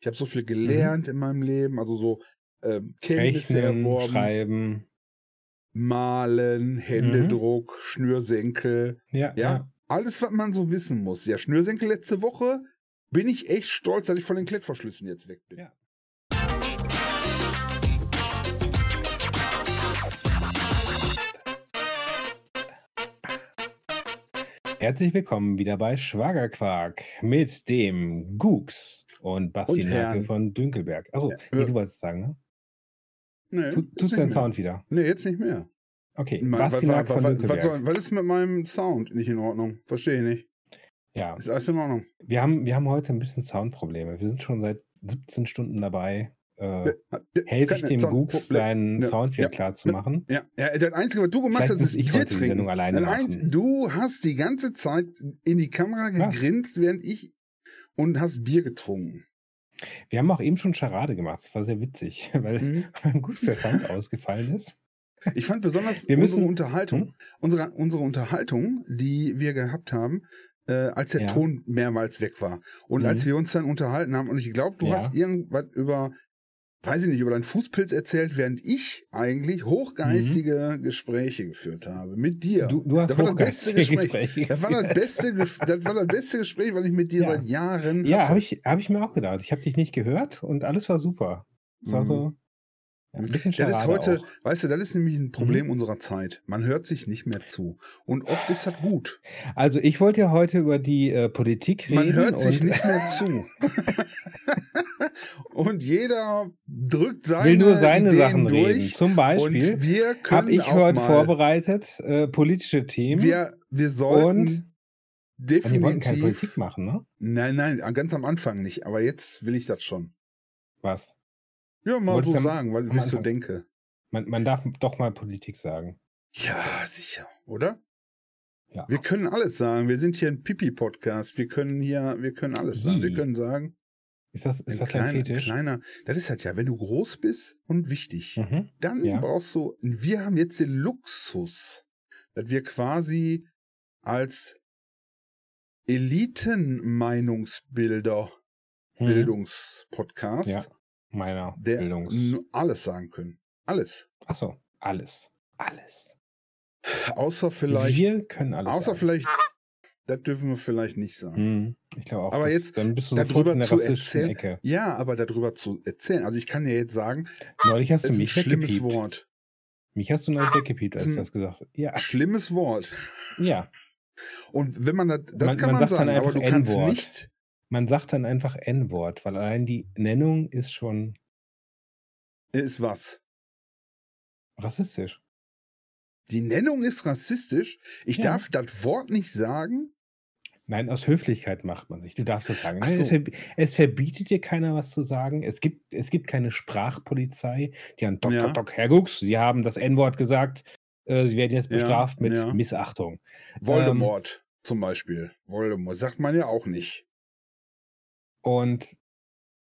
Ich habe so viel Mhm. gelernt in meinem Leben, also so ähm, Kenntnisse Rechnen, erworben, schreiben. malen, Mhm. Händedruck, Schnürsenkel, Ja, ja, ja. alles, was man so wissen muss. Ja, Schnürsenkel letzte Woche bin ich echt stolz, dass ich von den Klettverschlüssen jetzt weg bin. Ja. Herzlich willkommen wieder bei Schwagerquark mit dem Gux und Basti Merkel von Dünkelberg. Achso, Ja, nee, äh, du wolltest es sagen, ne? Nee, Tu, jetzt tut's nicht dein mehr. Sound wieder? Nee, jetzt nicht mehr. Okay, Ma- Basti was, von was, was, soll, was ist mit meinem Sound nicht in Ordnung? Verstehe ich nicht. Ja, Ist alles in Ordnung? wir haben, wir haben heute ein bisschen Soundprobleme. Wir sind schon seit 17 Stunden dabei. Äh, helfe ich dem Soundproblem. seinen Ja, Sound wieder ja, klar zu machen. Ja, ja, das Einzige, was du gemacht Vielleicht hast, ist ich Bier trinken. Alleine machen. du hast die ganze Zeit in die Kamera Was? gegrinst, während ich und hast Bier getrunken. Wir haben auch eben schon Charade gemacht. Das war sehr witzig, weil Mhm. beim Gux der Sound ausgefallen ist. Ich fand besonders Wir müssen- unsere Unterhaltung, Hm? unsere, unsere Unterhaltung, die wir gehabt haben, äh, als der Ja. Ton mehrmals weg war. Und Mhm. als wir uns dann unterhalten haben, und ich glaube, du Ja. hast irgendwas über, weiß ich nicht, über deinen Fußpilz erzählt, während ich eigentlich hochgeistige Gespräche geführt habe. Mit dir. Mhm. Du, du hast das war das beste Gespräch. Gespräche Das war das beste, das war das beste Gespräch, was ich mit dir Ja. seit Jahren Ja, habe ich, hab ich mir auch gedacht. Ich habe dich nicht gehört und alles war super. Es war Mhm. so ja, ein bisschen Das ist heute, auch. Mhm. weißt du, das ist nämlich ein Problem unserer Zeit. Man hört sich nicht mehr zu. Und oft ist das gut. Also ich wollte ja heute über die äh, Politik reden. Man hört sich nicht mehr zu. und jeder drückt seine will nur seine Ideen Sachen durch. reden. Zum Beispiel wir habe ich heute vorbereitet äh, politische Themen. wir, wir sollten und Ah, die wollten keine Politik definitiv. machen, ne? Nein, nein, ganz am Anfang nicht. Aber jetzt will ich das schon. Was? Ja, mal Wolltest so sagen, weil ich so denke. Man, man darf doch mal Politik sagen. Ja, sicher, oder? Ja. Wir können alles sagen. Wir sind hier ein Pipi-Podcast. Wir können hier, wir können alles sagen. Wir können sagen, Ist das, ein ist das dein kleiner, Fetisch? kleiner, das ist halt ja, wenn du groß bist und wichtig, Mhm. dann Ja. brauchst du, wir haben jetzt den Luxus, dass wir quasi als Eliten-Meinungsbilder, Mhm. Bildungspodcast, Ja. Meiner der Bildungs. alles sagen können. Alles. Achso, alles. Alles. Außer vielleicht, Wir können alles außer sagen. vielleicht, das dürfen wir vielleicht nicht sagen. Hm, ich glaube auch. Aber das, jetzt dann bist du darüber in der zu erzählen- Ecke. Ja, aber darüber zu erzählen. Also ich kann ja jetzt sagen, Neulich hast du ist ein mich schlimmes weggepiept. Wort. Mich hast du neulich weggepiept, als du das gesagt hast. Ja, Schlimmes Wort. ja. Und wenn man das, das Man- kann man man, sagen, aber du kannst nicht, Man sagt dann einfach N-Wort, weil allein die Nennung ist schon ist was. rassistisch. Die Nennung ist rassistisch. Ich Ja. darf das Wort nicht sagen. Nein, aus Höflichkeit macht man sich. Du darfst das sagen. So. es, verb es verbietet dir keiner, was zu sagen. Es gibt, es gibt keine Sprachpolizei, die an Doc, Ja. Doc, Gux, Sie haben das N-Wort gesagt. Äh, Sie werden jetzt Ja, bestraft mit ja. Missachtung. Voldemort zum Beispiel. Voldemort sagt man ja auch nicht. Und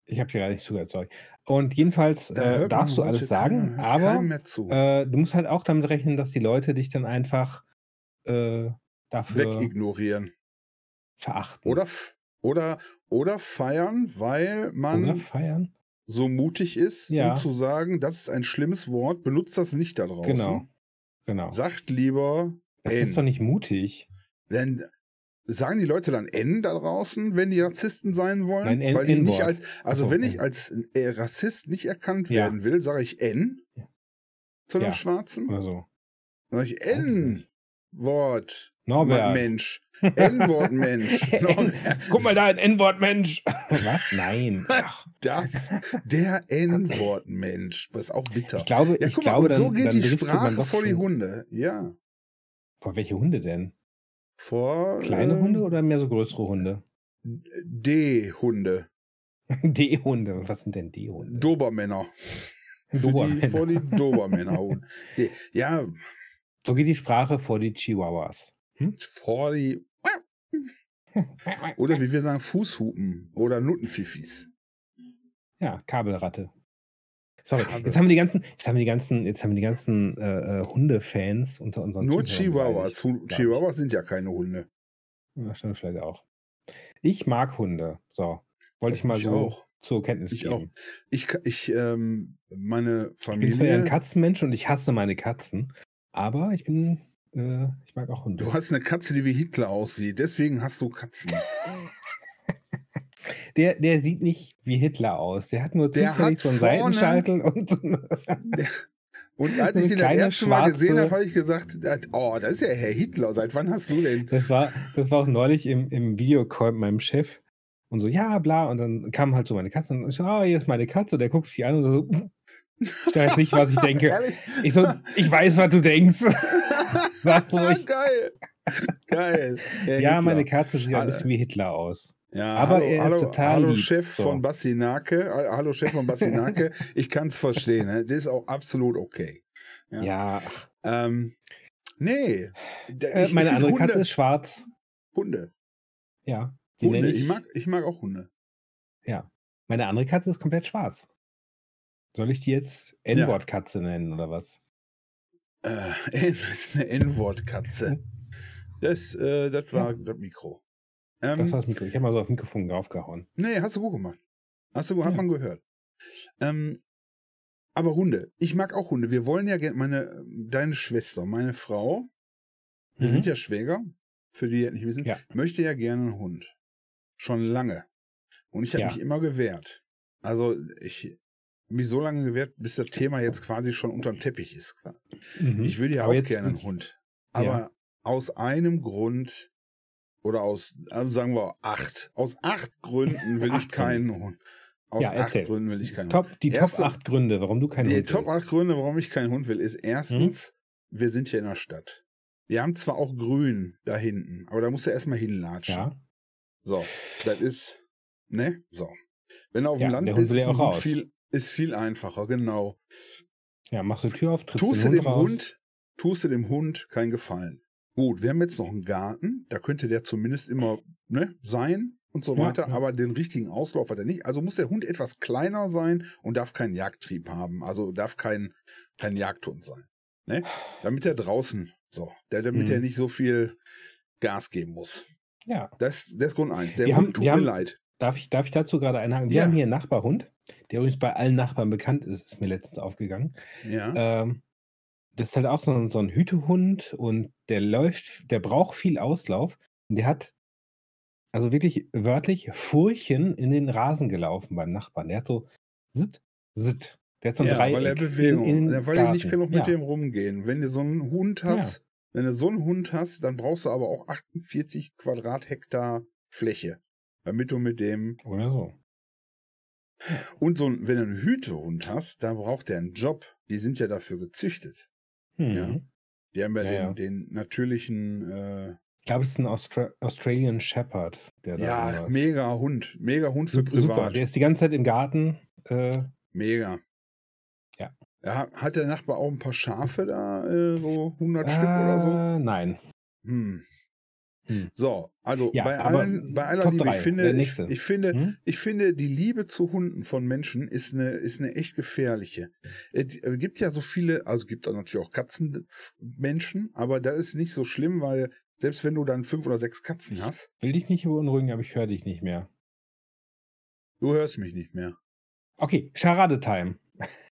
ich habe dir gar nicht zugehört, sorry. Und jedenfalls Da äh, darfst du alles sagen, aber äh, du musst halt auch damit rechnen, dass die Leute dich dann einfach äh, dafür Wegignorieren. Verachten. Oder, oder, oder feiern, weil man so mutig ist, Ja. um zu sagen, das ist ein schlimmes Wort, benutzt das nicht da draußen. Genau. Genau. Sagt lieber Das N. ist doch nicht mutig. Denn sagen die Leute dann N da draußen, wenn die Rassisten sein wollen? Nein, N- Weil die nicht N-Wort. als, also so, wenn ich N. als äh, Rassist nicht erkannt Ja. werden will, sage ich N Ja. zu einem Ja. Schwarzen. Oder so. Dann sage ich Weiß Norbert. Mensch. N-Wort Mensch. Norbert. Guck mal da, ein N-Wort, Mensch. Was? Nein. Das, der N-Wort Mensch. Das ist auch bitter. ich glaube, ja, ich guck mal, glaube und so dann, geht dann die Sprache vor die Hunde. Ja. Vor welche Hunde denn? Vor Kleine äh, Hunde oder mehr so größere Hunde? D-Hunde. D-Hunde. Was sind denn D-Hunde? Dobermänner. Die, Dobermänner. vor die Dobermänner. Ja, So geht die Sprache vor die Chihuahuas. Hm? vor die. Oder wie wir sagen, Fußhupen oder Nuttenfifis. Ja, Kabelratte. Sorry, Kabel- jetzt haben wir die ganzen, jetzt haben wir die ganzen, jetzt haben wir die ganzen äh, äh, Hundefans unter unseren Nur Chihuahuas. Chihuahuas sind ja keine Hunde. Ja, stimmt vielleicht auch. Ich mag Hunde. So, wollte ich mal Ich so auch. zur Kenntnis Ich geben. auch. Ich, ich ähm, meine Ich bin zwar ein Familie. Katzenmensch und ich hasse meine Katzen, aber ich bin, äh, ich mag auch Hunde. Du hast eine Katze, die wie Hitler aussieht. Deswegen hast du Katzen. Der, der sieht nicht wie Hitler aus. Der hat nur Der zufällig so einen Seitenscheitel und so eine, Und als So ich den das erste Mal gesehen habe, habe ich gesagt, oh, das ist ja Herr Hitler. Seit wann hast du denn? Das war, das war auch neulich im, im Videocall mit meinem Chef. Und so, ja, bla. Und dann kam halt so meine Katze und ich so, ah, hier ist meine Katze. Und der guckt sich an und so, ich weiß nicht, was ich denke. Ich so, ich weiß, was du denkst. Sag's ruhig. Geil. Geil. Herr Ja, Hitler. meine Katze sieht ein bisschen wie Hitler aus. Ja, Aber hallo, er ist hallo, total hallo lieb, Chef so. von Bassinake. Ha- Hallo Chef von Bassinake. ich kann es verstehen. Ne? Das ist auch absolut okay. Ja. Ja, Ähm, nee. Da- äh, ich- meine ich andere Hunde, Katze ist schwarz. Hunde. Ja, Hunde. Ich, ich. mag, ich mag auch Hunde. Ja. Meine andere Katze ist komplett schwarz. Soll ich die jetzt N-Wort-Katze nennen oder was? Äh, das ist eine N-Wort-Katze. Das, äh, das war das Mikro. Ähm, Das war das Mikro. Ich habe mal so auf Mikrofon draufgehauen. Nee, hast du gut gemacht. Hast du, hat Ja. man gehört. Ähm, aber Hunde. Ich mag auch Hunde. Wir wollen ja gerne, meine, deine Schwester, meine Frau, wir Mhm. sind ja Schwäger, für die, die das nicht wissen, Ja. möchte ja gerne einen Hund. Schon lange. Und ich habe Ja. mich immer gewehrt. Also ich mich so lange gewehrt, bis das Thema jetzt quasi schon unterm Teppich ist. Mhm. Ich will ja Aber auch jetzt gerne einen Hund. Aber Ja. aus einem Grund oder aus, also sagen wir acht. Aus acht Gründen will ich Acht Gründe. keinen Hund. Aus Ja, acht. Gründen will ich keinen Hund. Top, die Erste- Top 8 Gründe, warum du keinen Die Hund Top willst. 8 Gründe, warum ich keinen Hund will, ist erstens, wir sind hier in der Stadt. Wir haben zwar auch Grün da hinten, aber da musst du erstmal hinlatschen. Ja, So, das ist, ne? So. Wenn du auf Ja, dem Land der Hund bist, ist, ja ein auch Hund viel, ist viel einfacher, genau. ja, machst du die Tür auf, trittst Tust den du Hund dem raus. Hund, tust du dem Hund keinen Gefallen. Gut, wir haben jetzt noch einen Garten, da könnte der zumindest immer ne, sein und so Ja, weiter, ja. aber den richtigen Auslauf hat er nicht. Also muss der Hund etwas kleiner sein und darf keinen Jagdtrieb haben. Also darf kein, kein Jagdhund sein. Ne? Damit er draußen, so, der, damit Mhm. er nicht so viel Gas geben muss. Ja. Das, das ist Grund eins. Der Wir Hund haben- tut mir haben- leid. Darf ich, darf ich dazu gerade einhaken? Wir Ja. haben hier einen Nachbarhund, der übrigens bei allen Nachbarn bekannt ist, ist mir letztens aufgegangen. Ja. Ähm, das ist halt auch so ein, so ein Hütehund und der läuft, der braucht viel Auslauf und der hat also wirklich wörtlich Furchen in den Rasen gelaufen beim Nachbarn. Der hat so zitt, zitt. Der hat so ein ja, Dreieck weil er in- Bewegung, in ja, weil er nicht genug mit ja. dem rumgehen. Wenn du so einen Hund hast, wenn du so einen Hund hast, dann brauchst du aber auch 48 Quadrathektar Fläche, damit du mit dem Oder so. Und so ein, wenn du einen Hütehund hast, dann braucht der einen Job. Die sind ja dafür gezüchtet. Hm. Ja. Die haben ja, Ja, den, den natürlichen, äh, Ich glaube, es ist ein Austra Australian Shepherd, der da ja, mega Hund, mega Hund für Super, privat. der ist die ganze Zeit im Garten. Äh, Mega. Ja. ja. Hat der Nachbar auch ein paar Schafe da, äh, so 100 Stück oder so? äh, Nein. Hm. Hm. So, also Ja, bei allen, bei aller Top Liebe, ich finde, ich, ich finde, Hm? ich finde, die Liebe zu Hunden von Menschen ist eine, ist eine echt gefährliche. Es äh, gibt ja so viele, also gibt natürlich auch Katzenmenschen, aber das ist nicht so schlimm, weil selbst wenn du dann fünf oder sechs Katzen hast, Will dich nicht beunruhigen, aber ich höre dich nicht mehr. du hörst mich nicht mehr. Okay, Charade-Time.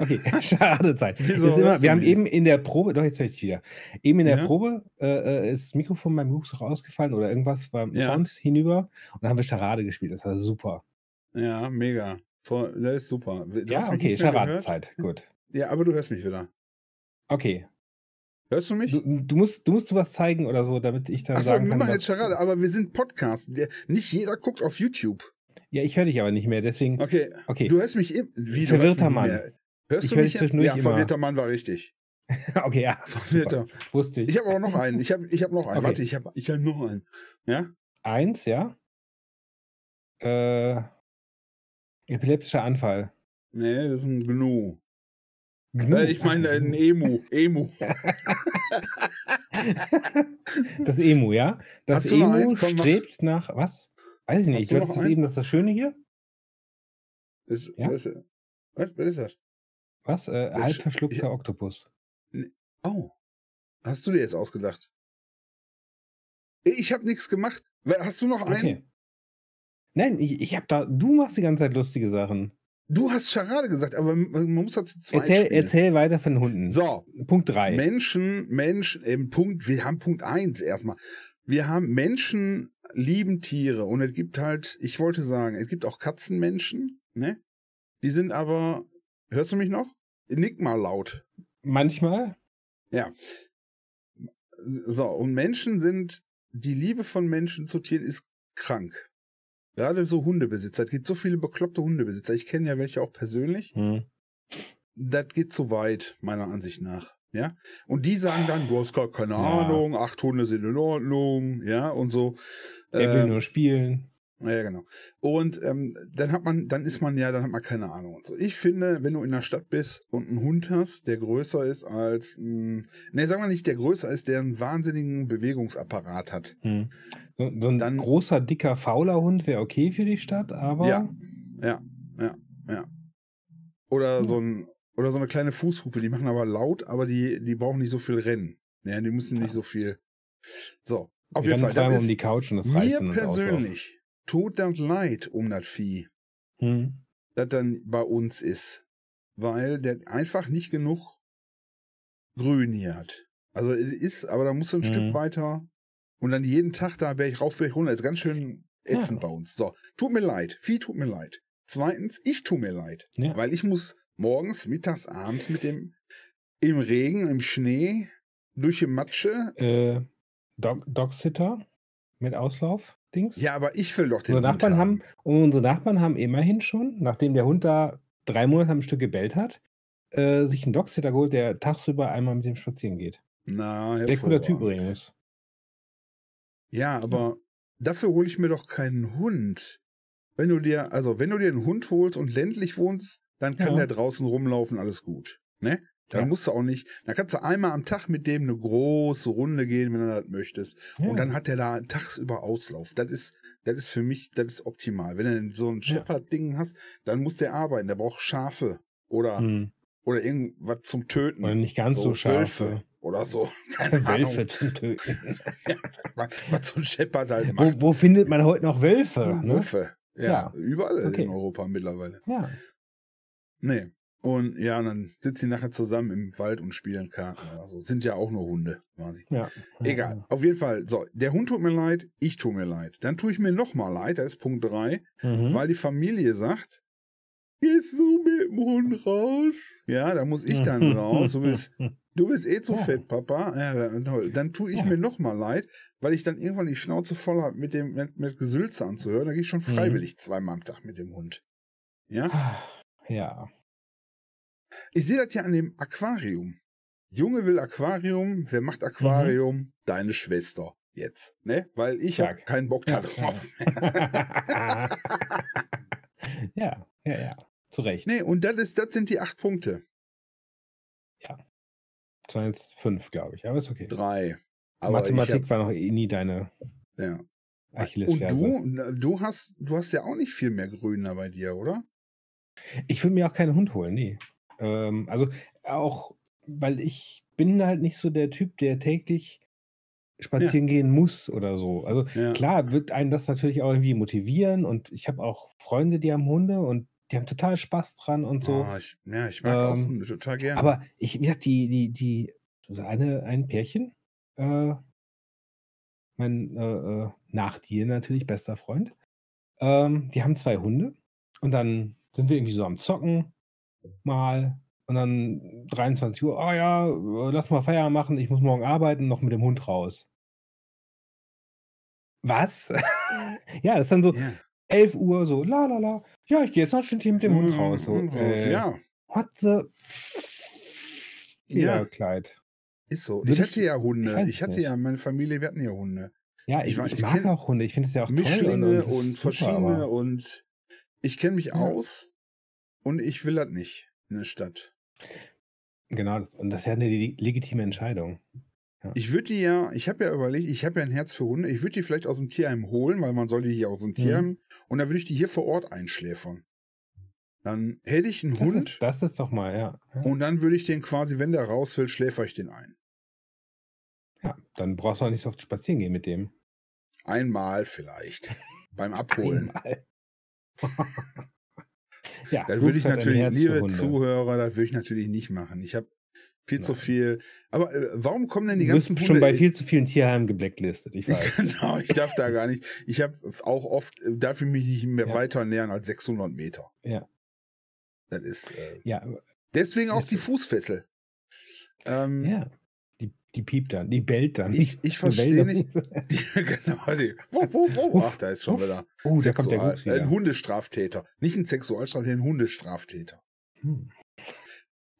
Okay, Charade-Zeit. Wieso Ist immer, wir haben eben in der Probe, doch jetzt höre ich wieder. Eben in der Ja? Probe äh, äh, ist das Mikrofon beim Hux rausgefallen oder irgendwas war im Ja. Sound hinüber und dann haben wir Charade gespielt. Das war super. Ja, mega. Das ist super. Du ja, okay? Charade-Zeit. Gut. Ja, aber du hörst mich wieder. Okay. Hörst du mich? Du, du, musst, du musst was zeigen oder so, damit ich dann Achso, sagen wir kann, machen was, jetzt Charade, aber wir sind Podcast. Wir, nicht jeder guckt auf YouTube. Ja, ich höre dich aber nicht mehr, deswegen. Okay, Okay, du hörst mich im, wie, Verwirrter Mann. mehr. Hörst Ich du mich dich jetzt? Ja, immer. verwirrter Mann war richtig. okay, ja. Verwirrter. Wusste ich. Ich habe auch noch einen. Ich habe ich hab noch einen. Okay. Warte, ich habe ich hab noch einen. Ja? Eins, ja. Äh, epileptischer Anfall. Nee, das ist ein Gnu. Gnu. Äh, ich meine ein Emu. Emu. das Emu, ja? Das Emu strebt nach, was? Weiß ich nicht. du Was noch ist eben das, das Schöne hier? Das, Ja? was, ist- was, was ist das? Was? Äh, Das- halb verschluckter. Oktopus. Oh. Hast du dir jetzt ausgedacht? Ich habe nichts gemacht. Wer- Hast du noch einen? Okay. Nein, ich, ich hab da, du machst die ganze Zeit lustige Sachen. Du hast Charade gesagt, aber man muss dazu zwei Erzähl, spielen. erzähl weiter von Hunden. So, Punkt 3. Menschen, Menschen, eben Punkt, wir haben Punkt eins erstmal. Wir haben Menschen lieben Tiere und es gibt halt, ich wollte sagen, es gibt auch Katzenmenschen, ne? Die sind aber, hörst du mich noch? Nick mal laut. Manchmal. Ja. So, und Menschen sind, die Liebe von Menschen zu Tieren ist krank. Gerade so Hundebesitzer. Es gibt so viele bekloppte Hundebesitzer. Ich kenne ja welche auch persönlich. Hm. Das geht zu weit, meiner Ansicht nach. Ja. Und die sagen dann, du hast gar keine Ja. Ahnung, acht Hunde sind in Ordnung, ja, und so. Er will Ähm, nur spielen. ja, genau. Und ähm, dann hat man, dann ist man ja, dann hat man keine Ahnung und so. Ich finde, wenn du in der Stadt bist und einen Hund hast, der größer ist als, mh, ne, sagen wir nicht, der größer ist, der einen wahnsinnigen Bewegungsapparat hat. Hm. So, so ein Dann- großer, dicker, fauler Hund wäre okay für die Stadt, aber Ja. Ja, ja, ja. Oder so ein, oder so eine kleine Fußhupe, die machen aber laut, aber die, die brauchen nicht so viel Rennen. Ja, die müssen nicht so viel. So, auf wir jeden Fall. zweimal um die Couch und das reicht mir persönlich tut das leid um das Vieh. Hm. das dann bei uns ist. Weil der einfach nicht genug Grün hier hat. Also es ist, aber da musst du ein Mhm. Stück weiter und dann jeden Tag da wäre ich rauf, wäre ich runter. Das ist ganz schön ätzend Ja. bei uns. So, tut mir leid. Vieh tut mir leid. Zweitens, ich tu mir leid. Ja. Weil ich muss morgens, mittags, abends mit dem im Regen, im Schnee, durch die Matsche. Äh, Dog, Dogsitter mit Auslauf, Dings. Ja, aber ich will doch den unsere Nachbarn haben, und unsere Nachbarn haben immerhin schon, nachdem der Hund da drei Monate am Stück gebellt hat, äh, sich einen Dogsitter geholt, der tagsüber einmal mit dem spazieren geht. Na, Sehr cooler Typ übrigens. Ja, aber dafür hole ich mir doch keinen Hund. Wenn du dir, also wenn du dir einen Hund holst und ländlich wohnst, dann kann Ja. der draußen rumlaufen, alles gut. Ne? Dann Ja. musst du auch nicht, dann kannst du einmal am Tag mit dem eine große Runde gehen, wenn du das möchtest. Ja. Und dann hat der da tagsüber Auslauf. Das ist, das ist für mich, das ist optimal. Wenn du so ein Ja. Shepherd-Ding hast, dann muss der arbeiten. Der braucht Schafe oder, Hm. oder irgendwas zum Töten. Oder nicht ganz so, scharf. Wölfe oder so. Keine Ahnung. Wölfe zum Töten. was, was so ein Shepherd halt wo, macht. wo findet man heute noch Wölfe? Ne? Wölfe. Ja, Ja. überall Okay. in Europa mittlerweile. Ja. Nee. Und ja, und dann sitzen die nachher zusammen im Wald und spielen Karten oder so. Sind ja auch nur Hunde, quasi. ja. Egal. Auf jeden Fall. So, der Hund tut mir leid, ich tue mir leid. Dann tue ich mir nochmal leid, das ist Punkt 3, Mhm. weil die Familie sagt, gehst du mit dem Hund raus? Ja, da muss ich dann raus. Du bist, du bist eh zu Ja. fett, Papa. Ja, dann, toll. dann tue ich Ja. mir nochmal leid, weil ich dann irgendwann die Schnauze voll habe, mit dem mit, mit Gesülze anzuhören. Da gehe ich schon Mhm. freiwillig zweimal am Tag mit dem Hund. Ja. Ja. Ich sehe das ja an dem Aquarium. Junge will Aquarium, wer macht Aquarium? Deine Schwester. Jetzt, ne? Weil ich habe keinen Bock da Ja, ja, ja, ja. Zu Recht. Nee, und das ist, das sind die acht Punkte. 2,5, glaube ich. Aber ist okay. Drei. Aber Mathematik ich war noch eh nie deine hab, ja. Und Achillesferse. du, du hast, du hast ja auch nicht viel mehr Grün da bei dir, oder? Ich würde mir auch keinen Hund holen, nee. Ähm, also auch, weil ich bin halt nicht so der Typ, der täglich spazieren gehen muss oder so. Also Ja. klar wird einen das natürlich auch irgendwie motivieren und ich habe auch Freunde, die haben Hunde und die haben total Spaß dran und so. Oh, ich, ja, ich mag auch Ähm, Hunde total gerne. Aber ich, wie gesagt, die, die, die, also eine, ein Pärchen, äh, mein äh, äh, nach dir natürlich bester Freund, ähm, die haben zwei Hunde und dann sind wir irgendwie so am Zocken mal und dann 23 Uhr, ah ja, äh, lass mal Feier machen, ich muss morgen arbeiten, noch mit dem Hund raus. Was? ja, das ist dann so ja. 11 Uhr, so la la la. Ja, ich gehe jetzt noch ein Stündchen mit dem Hund raus. So, Hund raus. äh, Ja, What the Ja. Kleid. ist so. Ich ich- hatte ja Hunde. weiß Ich hatte nicht. ja, meine Familie, wir hatten ja Hunde. Ja, Ich ich, ich, ich mag auch Hunde. Ich finde es ja auch toll. Mischlinge ist und super, verschiedene aber- und ich kenne mich Ja. aus und ich will das nicht in der Stadt. Genau, und das ist ja eine le- legitime Entscheidung. Ich würde die ja, ich habe ja überlegt, ich habe ja ein Herz für Hunde, ich würde die vielleicht aus dem Tierheim holen, weil man soll die hier aus dem Mhm. Tierheim und dann würde ich die hier vor Ort einschläfern. Dann hätte ich einen Das Hund ist, das ist doch mal, ja. Ja, und dann würde ich den quasi, wenn der raus will, schläfer ich den ein. ja. Dann brauchst du auch nicht so oft spazieren gehen mit dem. Einmal vielleicht. beim Abholen. Einmal. ja, Das würde ich natürlich, liebe. Zuhörer, das würde ich natürlich nicht machen. Ich habe viel zu Nein. viel. Aber äh, warum kommen denn die ganzen schon Hunde? bei viel zu vielen Tierheimen geblacklistet, ich weiß. genau, ich darf da gar nicht. Ich habe auch oft, äh, darf ich mich nicht mehr Ja. weiter nähern als 600 Meter. Ja. Das ist äh, ja, deswegen auch Ist die. Fußfessel. Ähm, ja. Die, piept dann, die bellt dann. Ich, ich verstehe nicht. Die, genau, die. Wo, wo, wo? Ach, da ist schon wieder. Oh, da kommt der äh, ein. Hundestraftäter. Nicht ein Sexualstraftäter, ein Hundestraftäter. Hm.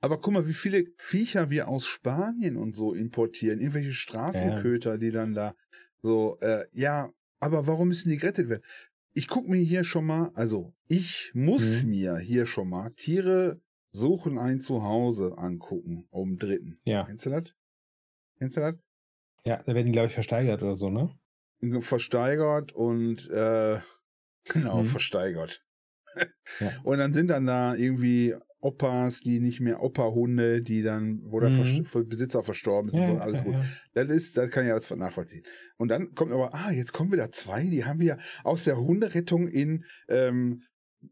Aber guck mal, wie viele Viecher wir aus Spanien und so importieren. Irgendwelche Straßenköter, die dann da so, äh, ja, aber warum müssen die gerettet werden? Ich guck mir hier schon mal, also ich muss Mhm. mir hier schon mal Tiere suchen ein Zuhause angucken, um dritten. Ja. Kennst du das? Kennst du das? ja, da werden die, glaube ich, versteigert oder so, ne? versteigert und äh, genau, Mhm. versteigert. Ja. Und dann sind dann da irgendwie Opas, die nicht mehr Opa-Hunde, die dann, wo der Mhm. Besitzer verstorben ist und so, alles ja, gut. Ja. Das ist, das kann ich alles nachvollziehen. Und dann kommt aber, ah, jetzt kommen wieder zwei, die haben wir aus der Hunderettung in ähm,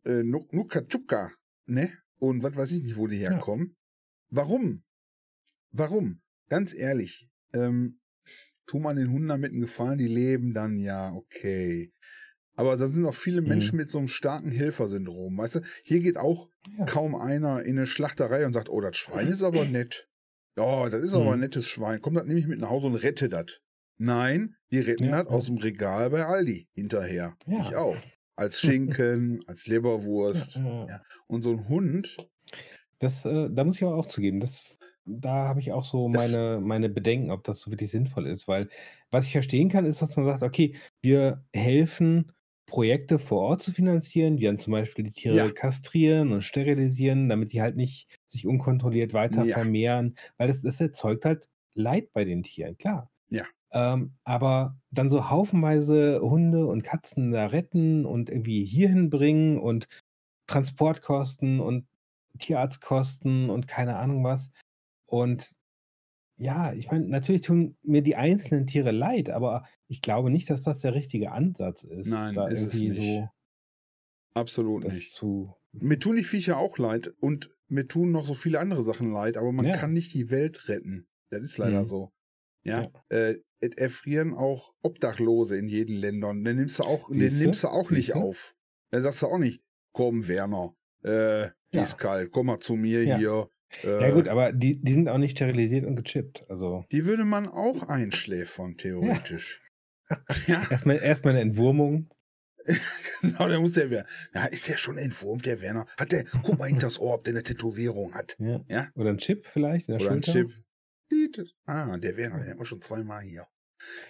äh, Nu- Nukachuka, ne? Und was weiß ich nicht, wo die Ja. herkommen. Warum? Warum? Ganz ehrlich, ähm, tu man den Hunden damit einen Gefallen, die leben dann ja, okay. Aber da sind auch viele Mhm. Menschen mit so einem starken Helfersyndrom. Weißt du, hier geht auch Ja. kaum einer in eine Schlachterei und sagt, oh, das Schwein ist aber nett. Ja, das ist aber ein Mhm. nettes Schwein. Kommt das nämlich mit nach Hause und rette das. Nein, die retten Ja, das aus dem Regal bei Aldi hinterher. Ja. Ich auch. Als Schinken, als Leberwurst. Ja. Und so ein Hund, Das, äh, da muss ich aber auch zugeben, das, da habe ich auch so Das- meine, meine Bedenken, ob das so wirklich sinnvoll ist. Weil was ich verstehen kann, ist, dass man sagt, okay, wir helfen, Projekte vor Ort zu finanzieren, die dann zum Beispiel die Tiere Ja. kastrieren und sterilisieren, damit die halt nicht sich unkontrolliert weiter Ja. vermehren. Weil das, das erzeugt halt Leid bei den Tieren, klar. Ja. Ähm, aber dann so haufenweise Hunde und Katzen da retten und irgendwie hierhin bringen und Transportkosten und Tierarztkosten und keine Ahnung was. Und ja, ich meine, natürlich tun mir die einzelnen Tiere leid, aber ich glaube nicht, dass das der richtige Ansatz ist, Nein, da ist es nicht. so absolut nicht. zu. Mir tun die Viecher auch leid und mir tun noch so viele andere Sachen leid, aber man Ja. kann nicht die Welt retten. Das ist leider Mhm. so. Ja, Äh, es erfrieren auch Obdachlose in jeden Ländern. Den nimmst du auch, den nimmst du auch nicht auf. Dann sagst du auch nicht, komm Werner, äh, Ja. ist kalt, komm mal zu mir Ja. hier. Ja gut, aber die, die sind auch nicht sterilisiert und gechippt. Also Die würde man auch einschläfern, theoretisch. Ja, erstmal erstmal eine Entwurmung. genau, der muss der Werner. Na, ist der schon entwurmt, der Werner? Hat der, guck mal hinter das Ohr, ob der eine Tätowierung hat. Ja. Ja. Oder ein Chip vielleicht der Oder ein Schulter. Chip. Ah, der Werner, den haben wir schon zweimal hier.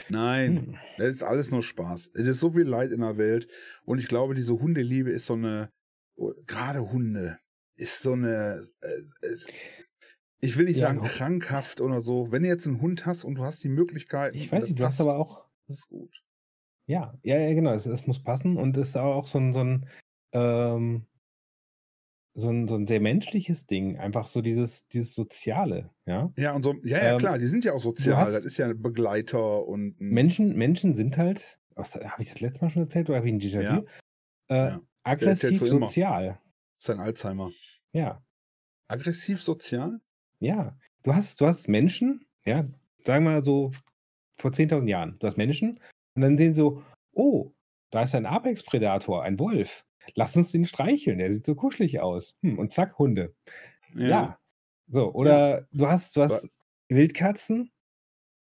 Nein, Hm. das ist alles nur Spaß. Es ist so viel Leid in der Welt. Und ich glaube, diese Hundeliebe ist so eine, oh, gerade Hunde, ist so eine, äh, äh, ich will nicht Ja, sagen auch- krankhaft oder so. Wenn du jetzt einen Hund hast und du hast die Möglichkeit, Ich weiß nicht, du hast passt, aber auch Das ist gut. Ja, ja, ja, genau. Es, es muss passen und es ist auch so ein, so ein, ähm, so ein, so ein sehr menschliches Ding. Einfach so dieses, dieses Soziale, ja. Ja, und so, ja, ja, Ähm, klar, die sind ja auch sozial. hast- Das ist ja ein Begleiter und ein, Menschen, Menschen sind halt, habe ich das letzte Mal schon erzählt oder habe ich ein Déjà-vu? Ja. Äh, Ja. Aggressiv sozial. Ist ein Alzheimer. Ja, Aggressiv sozial? ja. Du hast, du hast Menschen, ja, sagen wir mal so vor 10.000 Jahren, du hast Menschen und dann sehen sie so, oh, da ist ein Apex-Predator, ein Wolf. Lass uns den streicheln, der sieht so kuschelig aus. Hm, und zack, Hunde. Ja. So, oder du hast, du hast Wildkatzen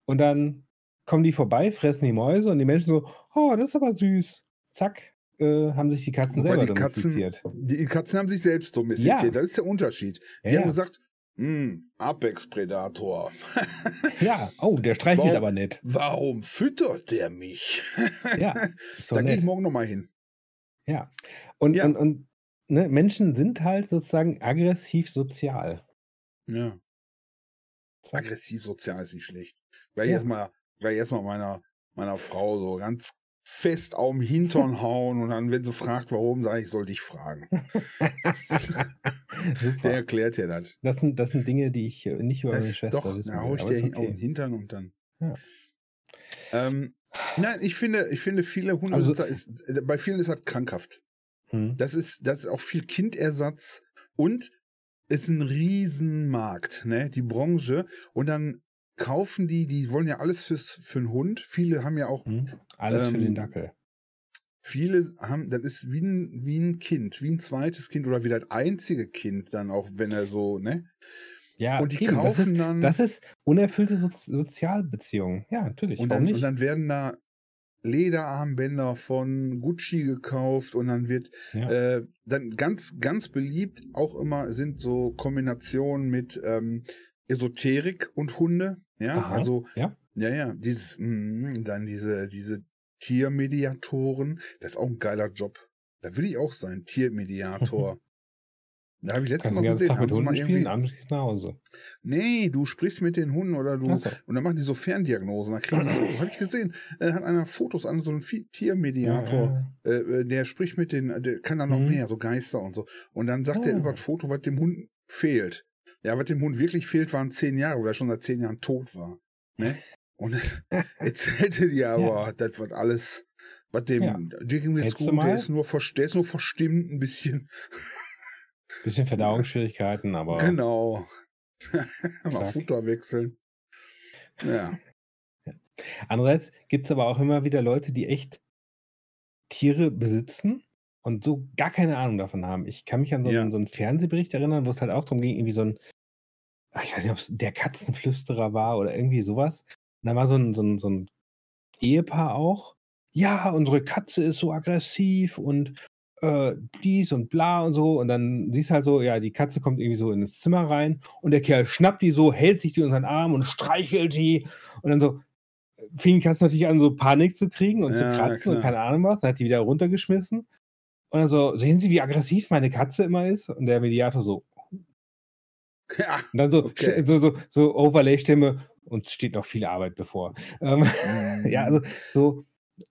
und dann kommen die vorbei, fressen die Mäuse und die Menschen so, oh, das ist aber süß. Zack, äh, haben sich die Katzen selber die Katzen, domestiziert. die Katzen haben sich selbst domestiziert. Ja. Das ist der Unterschied. Die Ja, haben ja. gesagt, hm, Apex-Predator. ja, oh, der streichelt Warum- aber nicht. Warum füttert der mich? Ja, da gehe ich morgen nochmal hin. Ja. Und, Ja. und, und ne, Menschen sind halt sozusagen aggressiv sozial. Ja. Aggressiv sozial ist nicht schlecht. Gleich Ja. erstmal, gleich erstmal meiner, meiner Frau so ganz fest auf den Hintern hauen und dann, wenn sie fragt, warum, sage ich, ich soll dich fragen. Der erklärt dir das. Das sind, das sind Dinge, die ich äh, nicht über meine Das Schwester doch, wissen da will. hau ich aber dir hin, auf den okay. Hintern und dann. Ja. Ähm, Nein, ich finde, ich finde, viele Hundebesitzer also, ist, bei vielen ist halt krankhaft. Hm. Das ist, das ist auch viel Kindersatz und ist ein Riesenmarkt, ne, die Branche. Und dann kaufen die, die wollen ja alles fürs, für einen Hund. Viele haben ja auch. Hm. Alles ähm, für den ähm, Dackel. Viele haben, das ist wie ein, wie ein Kind, wie ein zweites Kind oder wie das einzige Kind dann auch, wenn er so, ne? Ja, und die eben, kaufen das ist, dann. Das ist unerfüllte so Sozialbeziehung. Ja, natürlich. Und dann, und dann werden da Lederarmbänder von Gucci gekauft und dann wird ja. äh, dann ganz, ganz beliebt auch immer sind so Kombinationen mit ähm, Esoterik und Hunde. Ja, Aha, also ja, ja, ja dieses, mh, dann diese, diese Tiermediatoren, das ist auch ein geiler Job. Da will ich auch sein, Tiermediator. Da habe ich letztes Mal gesehen, haben sie mal irgendwie. Abends gehst nach Hause. Nee, du sprichst mit den Hunden oder du. So. Und dann machen die so Ferndiagnosen. Da kriegen die so, habe ich gesehen, äh, hat einer Fotos an so einem Tiermediator, ja, ja. Äh, der spricht mit den, der kann dann noch mhm. mehr, so Geister und so. Und dann sagt oh. er über das Foto, was dem Hund fehlt. Ja, was dem Hund wirklich fehlt, waren zehn Jahre, weil er schon seit zehn Jahren tot war. Ne? Und erzählte dir aber, ja. das wird alles, was dem, ja. dir ging jetzt gut, der ist, nur, der ist nur verstimmt ein bisschen. Bisschen Verdauungsschwierigkeiten, aber. Genau. Mal Futter wechseln. Ja. Andererseits gibt es aber auch immer wieder Leute, die echt Tiere besitzen und so gar keine Ahnung davon haben. Ich kann mich an so, ja. einen, so einen Fernsehbericht erinnern, wo es halt auch darum ging, irgendwie so ein, ich weiß nicht, ob es der Katzenflüsterer war oder irgendwie sowas. Und da war so ein, so ein, so ein Ehepaar auch. Ja, unsere Katze ist so aggressiv und äh, dies und bla und so. Und dann siehst du halt so, ja, die Katze kommt irgendwie so ins Zimmer rein und der Kerl schnappt die so, hält sich die unter den Arm und streichelt die. Und dann so fing die Katze natürlich an, so Panik zu kriegen und ja, zu kratzen klar. und keine Ahnung was. Dann hat die wieder runtergeschmissen. Und dann so, sehen Sie, wie aggressiv meine Katze immer ist? Und der Mediator so. Ja, und dann so, okay. so, so, so Overlay-Stimme, und steht noch viel Arbeit bevor. Ähm, mhm. ja, also so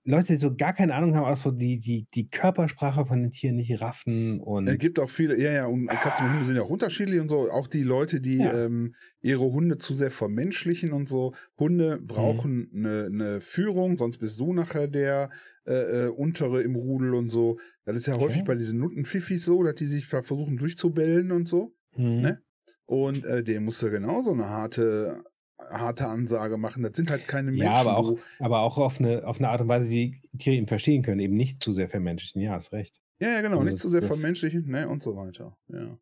Leute, die so gar keine Ahnung haben, auch so die, die, die Körpersprache von den Tieren nicht raffen und. Es gibt auch viele, ja, ja, und Katzen und Hunde sind ja auch unterschiedlich und so. Auch die Leute, die ja. ähm, ihre Hunde zu sehr vermenschlichen und so. Hunde brauchen mhm. eine, eine Führung, sonst bist du nachher der äh, äh, untere im Rudel und so. Das ist ja okay. häufig bei diesen Nuttenpfiffis so, dass die sich versuchen durchzubellen und so. Mhm. Ne? Und äh, dem musst du genauso eine harte harte Ansage machen. Das sind halt keine Menschen. Ja, aber auch, aber auch auf, eine, auf eine Art und Weise, wie Tiere ihn verstehen können, eben nicht zu sehr vermenschlichen. Ja, hast recht. Ja, ja, genau, also nicht zu sehr vermenschlichen, ne, und so weiter. Ja.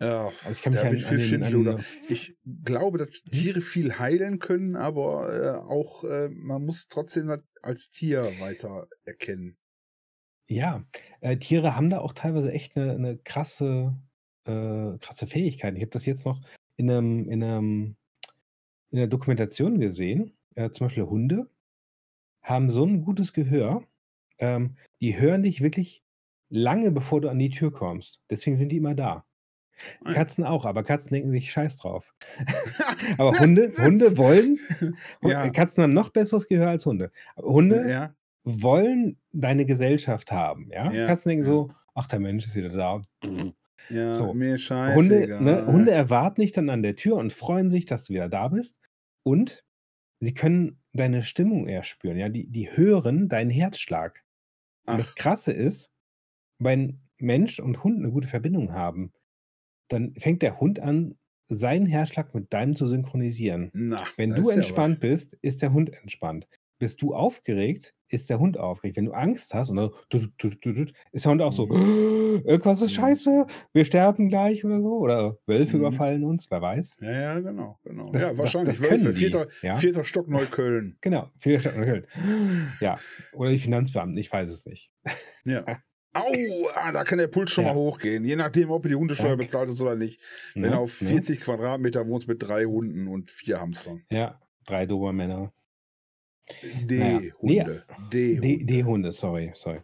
Ja, also ich kann mich da an, viel Schindluder. Ich glaube, dass Tiere viel heilen können, aber äh, auch äh, man muss trotzdem als Tier weiter erkennen. Ja, äh, Tiere haben da auch teilweise echt eine, eine krasse, äh, krasse Fähigkeit. Ich habe das jetzt noch in einem, in einem in der Dokumentation gesehen, äh, zum Beispiel Hunde haben so ein gutes Gehör, ähm, die hören dich wirklich lange, bevor du an die Tür kommst. Deswegen sind die immer da. Katzen auch, aber Katzen denken sich scheiß drauf. aber Hunde, Hunde wollen, ja. Katzen haben noch besseres Gehör als Hunde. Hunde ja. wollen deine Gesellschaft haben. Ja? ja. Katzen denken so, ach, der Mensch ist wieder da. Ja, so. mir scheiße. Hunde, ne, Hunde erwarten dich dann an der Tür und freuen sich, dass du wieder da bist. Und sie können deine Stimmung eher spüren, ja, die die hören deinen Herzschlag. Und das Krasse ist, wenn Mensch und Hund eine gute Verbindung haben, dann fängt der Hund an, seinen Herzschlag mit deinem zu synchronisieren. Na, Wenn du ja entspannt bist, ist der Hund entspannt. Bist du aufgeregt, ist der Hund aufgeregt. Wenn du Angst hast, und dann ist der Hund auch so, mhm. irgendwas ist scheiße, wir sterben gleich oder so. Oder Wölfe mhm. überfallen uns, wer weiß. Ja, ja, genau. genau. Das, ja, wahrscheinlich. Das, das Wölfe, vierter, ja? vierter Stock Neukölln. Genau, vierter Stock Neukölln. ja, oder die Finanzbeamten, ich weiß es nicht. Ja. Au, ah, da kann der Puls schon ja. mal hochgehen, je nachdem, ob du die Hundesteuer bezahlt ist oder nicht. Wenn ja, auf 40 ja. Quadratmeter wohnst mit drei Hunden und vier Hamstern. Ja, drei Dobermänner. D-Hunde. D-Hunde, D-Hunde, sorry, sorry.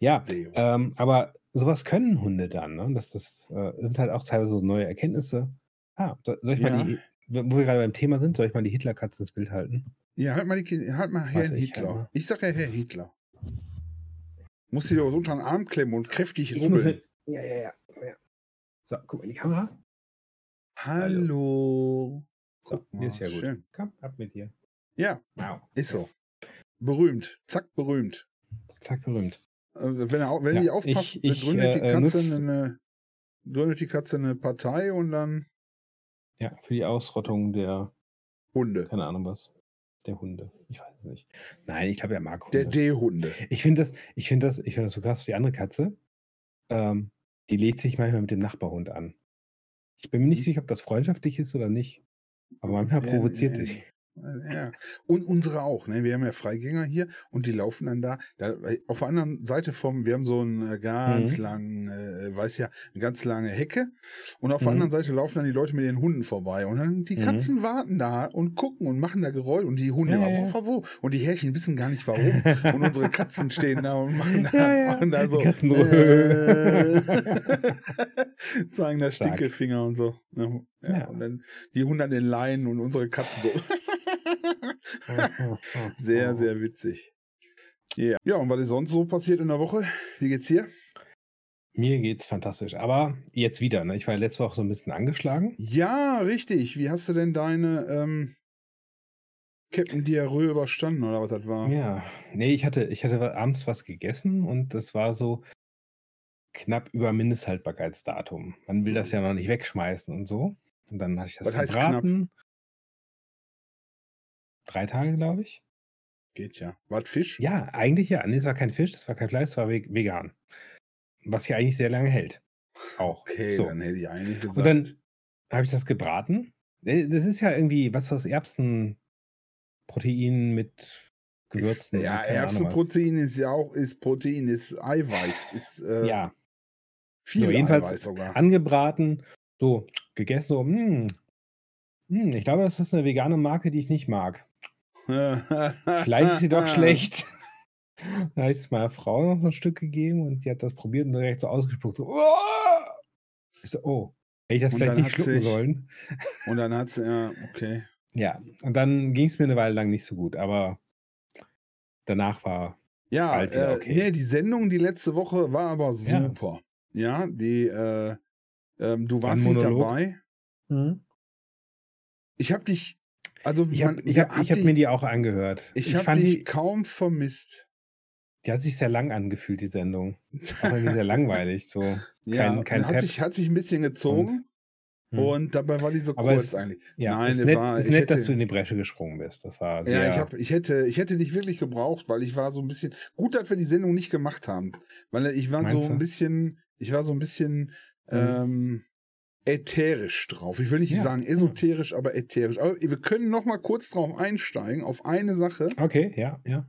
Ja, ähm, aber sowas können Hunde dann, ne? Das, das äh, sind halt auch teilweise so neue Erkenntnisse. Ah, soll ich ja. mal die, wo wir gerade beim Thema sind, soll ich mal die Hitlerkatze ins Bild halten? Ja, halt mal, die, halt mal Herrn Hitler. Halt ich sag ja Herr Hitler. Muss sie doch unter den Arm klemmen und kräftig ich rubbeln. Ja, ja, ja, ja. So, guck mal in die Kamera. Hallo. So, hier ist ja gut. Schön. Komm, ab mit dir. Ja, wow. ist so. berühmt. Zack, berühmt. Zack, berühmt. Äh, wenn er, wenn Ja, die aufpasst, ich- ich, gründet, die äh, Katze nutz- eine, gründet die Katze eine Partei und dann Ja, für die Ausrottung der, Hunde. keine Ahnung was, der Hunde. Ich weiß es nicht. Nein, ich glaube, er mag Der Hunde. D-Hunde. Ich finde das, ich finde das, ich finde das so krass, die andere Katze, ähm, die legt sich manchmal mit dem Nachbarhund an. Ich bin mir nicht Mhm. sicher, ob das freundschaftlich ist oder nicht. Aber manchmal provoziert ja, dich. Ja. Und unsere auch, ne? Wir haben ja Freigänger hier und die laufen dann da, da auf der anderen Seite vom, wir haben so einen äh, ganz Mhm. langen, äh, weiß ja, eine ganz lange Hecke und auf der Mhm. anderen Seite laufen dann die Leute mit den Hunden vorbei und dann die Mhm. Katzen warten da und gucken und machen da Geräusch und die Hunde, Ja, ja, ja, wo, wo? Und die Härchen wissen gar nicht warum und unsere Katzen stehen da und machen da, Ja, ja. machen da so, äh, zeigen da. Stinkefinger und so. Ja, ja. Ja. Und dann die Hunde an den Leinen und unsere Katzen so. Sehr, sehr witzig. Ja. Ja, und was ist sonst so passiert in der Woche? Wie geht's hier? Mir geht's fantastisch. Aber jetzt wieder, ne? Ich war letzte Woche so ein bisschen angeschlagen. Ja, richtig. Wie hast du denn deine ähm, Captain Diarrhoe überstanden oder was das war? Ja. Nee, ich hatte, ich hatte abends was gegessen und das war so knapp über Mindesthaltbarkeitsdatum. Man will das ja noch nicht wegschmeißen und so. Und dann hatte ich das Was heißt gebraten. Drei Tage, glaube ich. Geht ja. War das Fisch? Ja, eigentlich ja. Nee, es war kein Fisch, es war kein Fleisch, es war ve- vegan. Was ja eigentlich sehr lange hält. Auch. Okay, so. dann hätte ich eigentlich gesagt. Und dann habe ich das gebraten. Äh, Das ist ja irgendwie, was ist das, Erbsenprotein mit ist, Gewürzen. und ja. Erbsenprotein ist ja auch, ist Protein, ist Eiweiß, ist äh, Ja, viel So, jedenfalls Eiweiß sogar. angebraten, so gegessen, so, hm, hm, ich glaube, das ist eine vegane Marke, die ich nicht mag. Vielleicht ist sie doch schlecht. Da habe ich es meiner Frau noch ein Stück gegeben und die hat das probiert und direkt so ausgespuckt. So, oh! Ich so, oh, hätte ich das Und vielleicht nicht schlucken sich- sollen. Und dann hat sie, ja, okay. Ja, und dann ging es mir eine Weile lang nicht so gut, aber danach war, Ja, Bald wieder äh, okay. nee, die Sendung die letzte Woche war aber Ja. super. Ja, die, äh, ähm, du warst nicht dabei. Ich habe dich, also ich habe ich hab, ich hab dich- mir die auch angehört. ich habe fand dich die, kaum vermisst. die hat sich sehr lang angefühlt, die Sendung. Auch irgendwie sehr langweilig, so. Ja, Kein- kein hat Pep. sich, hat sich ein bisschen gezogen Hm. und dabei war die so Aber kurz es- eigentlich. Ja, Nein, ist nett, war- ist ich nett hätte- dass du in die Bresche gesprungen bist. Das war sehr. Ja, ich, hab, ich, hätte, ich hätte dich wirklich gebraucht, weil ich war so ein bisschen. Gut, dass wir die Sendung nicht gemacht haben. Weil ich war so ein bisschen, ich war so ein bisschen Mhm. ähm, ätherisch drauf. Ich will nicht Ja, sagen ja. esoterisch, aber ätherisch. Aber wir können noch mal kurz drauf einsteigen, auf eine Sache. Okay, ja, ja.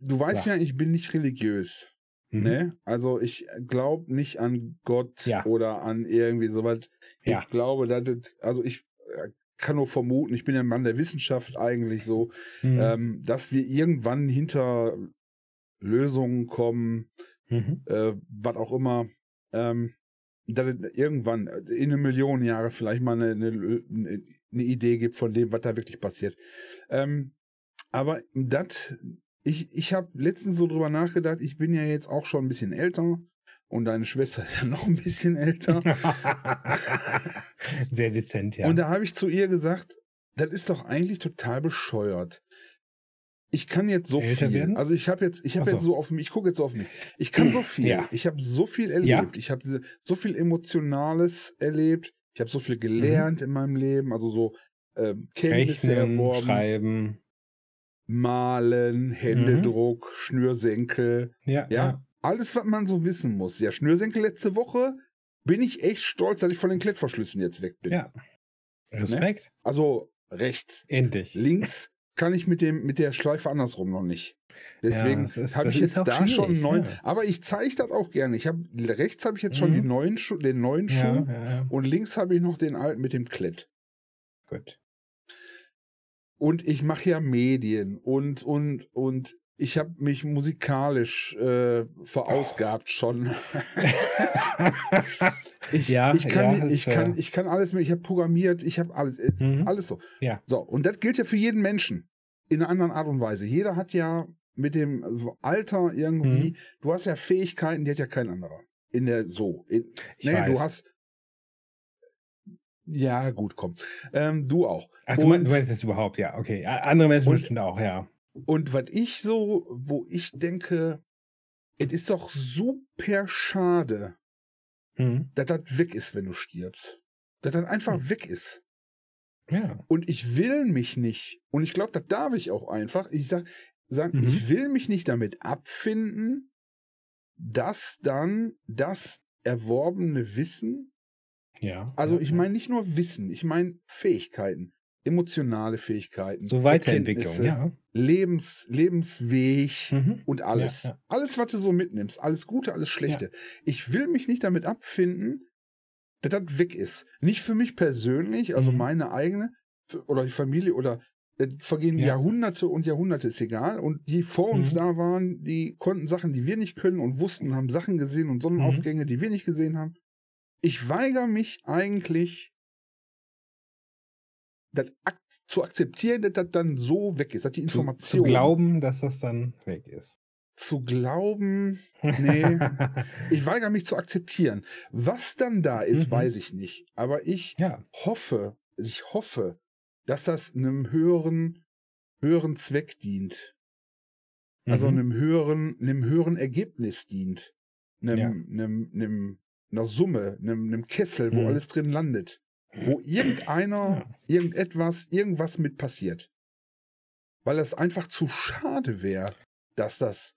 Du weißt Ja. ja, ich bin nicht religiös. Mhm. Ne? Also ich glaube nicht an Gott Ja. oder an irgendwie sowas. Ja. Ich glaube, dass das, also ich äh, kann nur vermuten, ich bin ja ein Mann der Wissenschaft eigentlich so, Mhm. ähm, dass wir irgendwann hinter Lösungen kommen, Mhm. äh, was auch immer, ähm, dass es irgendwann äh, in eine Million Jahre vielleicht mal eine, eine, eine Idee gibt von dem, was da wirklich passiert. Ähm, aber das, ich, ich habe letztens so drüber nachgedacht, ich bin ja jetzt auch schon ein bisschen älter und deine Schwester ist ja noch ein bisschen älter. Sehr dezent, ja. Und da habe ich zu ihr gesagt, das ist doch eigentlich total bescheuert. Ich kann jetzt so Älter viel. werden? Also ich habe jetzt, ich habe so. jetzt so auf mich, ich gucke jetzt so auf mich. Ich kann so viel. Ja. Ich habe so viel erlebt. Ja. Ich habe so viel Emotionales erlebt. Ich habe so viel gelernt in meinem Leben. Also so ähm, Kenntnisse Mhm. Rechnen, erworben, schreiben. malen, Händedruck, Schnürsenkel. Ja, Ja, ja. alles, was man so wissen muss. Ja, Schnürsenkel letzte Woche bin ich echt stolz, dass ich von den Klettverschlüssen jetzt weg bin. Ja. Respekt. Also rechts. Endlich. Links kann ich mit dem mit der Schleife andersrum noch nicht. Deswegen ist- habe ich jetzt da schon einen neuen. ja. Aber ich zeige das auch gerne. Ich habe rechts habe ich jetzt schon Mhm. die neuen Schuh, den neuen Ja, Schuh ja, ja. und links habe ich noch den alten mit dem Klett. Gut. Und ich mache ja Medien und und und ich habe mich musikalisch äh, verausgabt schon. Ich, Ja, ich kann, ja, ich kann, äh, ich kann alles mehr. Ich habe programmiert, ich habe alles, äh, Mhm. alles so. Ja. So und das gilt ja für jeden Menschen in einer anderen Art und Weise. Jeder hat ja mit dem Alter irgendwie. Mhm. Du hast ja Fähigkeiten, die hat ja kein anderer. In der so. In, Ich ne, du weiß. hast. Ja, gut, komm. Ähm, du auch. Ach, du, meinst, Und- du meinst jetzt überhaupt, ja, okay. Andere Menschen Und- bestimmt auch, ja. Und was ich so, wo ich denke, es ist doch super schade, Mhm. dass das weg ist, wenn du stirbst. Dass das einfach Hm. weg ist. Ja. Und ich will mich nicht, und ich glaube, das darf ich auch einfach, ich sag, sag Mhm. ich will mich nicht damit abfinden, dass dann das erworbene Wissen, Ja. also ja, ich meine nicht nur Wissen, ich meine Fähigkeiten, emotionale Fähigkeiten, So Weiterentwicklung, ja. Lebens, Lebensweg Mhm. und alles. Ja, ja. Alles, was du so mitnimmst, alles Gute, alles Schlechte. Ich will mich nicht damit abfinden, dass das weg ist. Nicht für mich persönlich, also Mhm. meine eigene oder die Familie oder äh, vergehen Ja. Jahrhunderte und Jahrhunderte, ist egal. Und die vor uns Mhm. da waren, die konnten Sachen, die wir nicht können und wussten, haben Sachen gesehen und Sonnenaufgänge, die wir nicht gesehen haben. Ich weigere mich eigentlich, das zu akzeptieren, dass das dann so weg ist, dass die Zu, Information zu glauben, dass das dann weg ist. zu glauben, nee, ich weigere mich zu akzeptieren. Was dann da ist, Mhm. weiß ich nicht. Aber ich ja. hoffe, ich hoffe, dass das einem höheren, höheren Zweck dient. Also Mhm. einem höheren, einem höheren Ergebnis dient. Einem, Ja. einem, einem, einer Summe, einem, einem Kessel, wo Mhm. alles drin landet. Wo irgendeiner, irgendetwas, irgendwas mit passiert. Weil es einfach zu schade wäre, dass das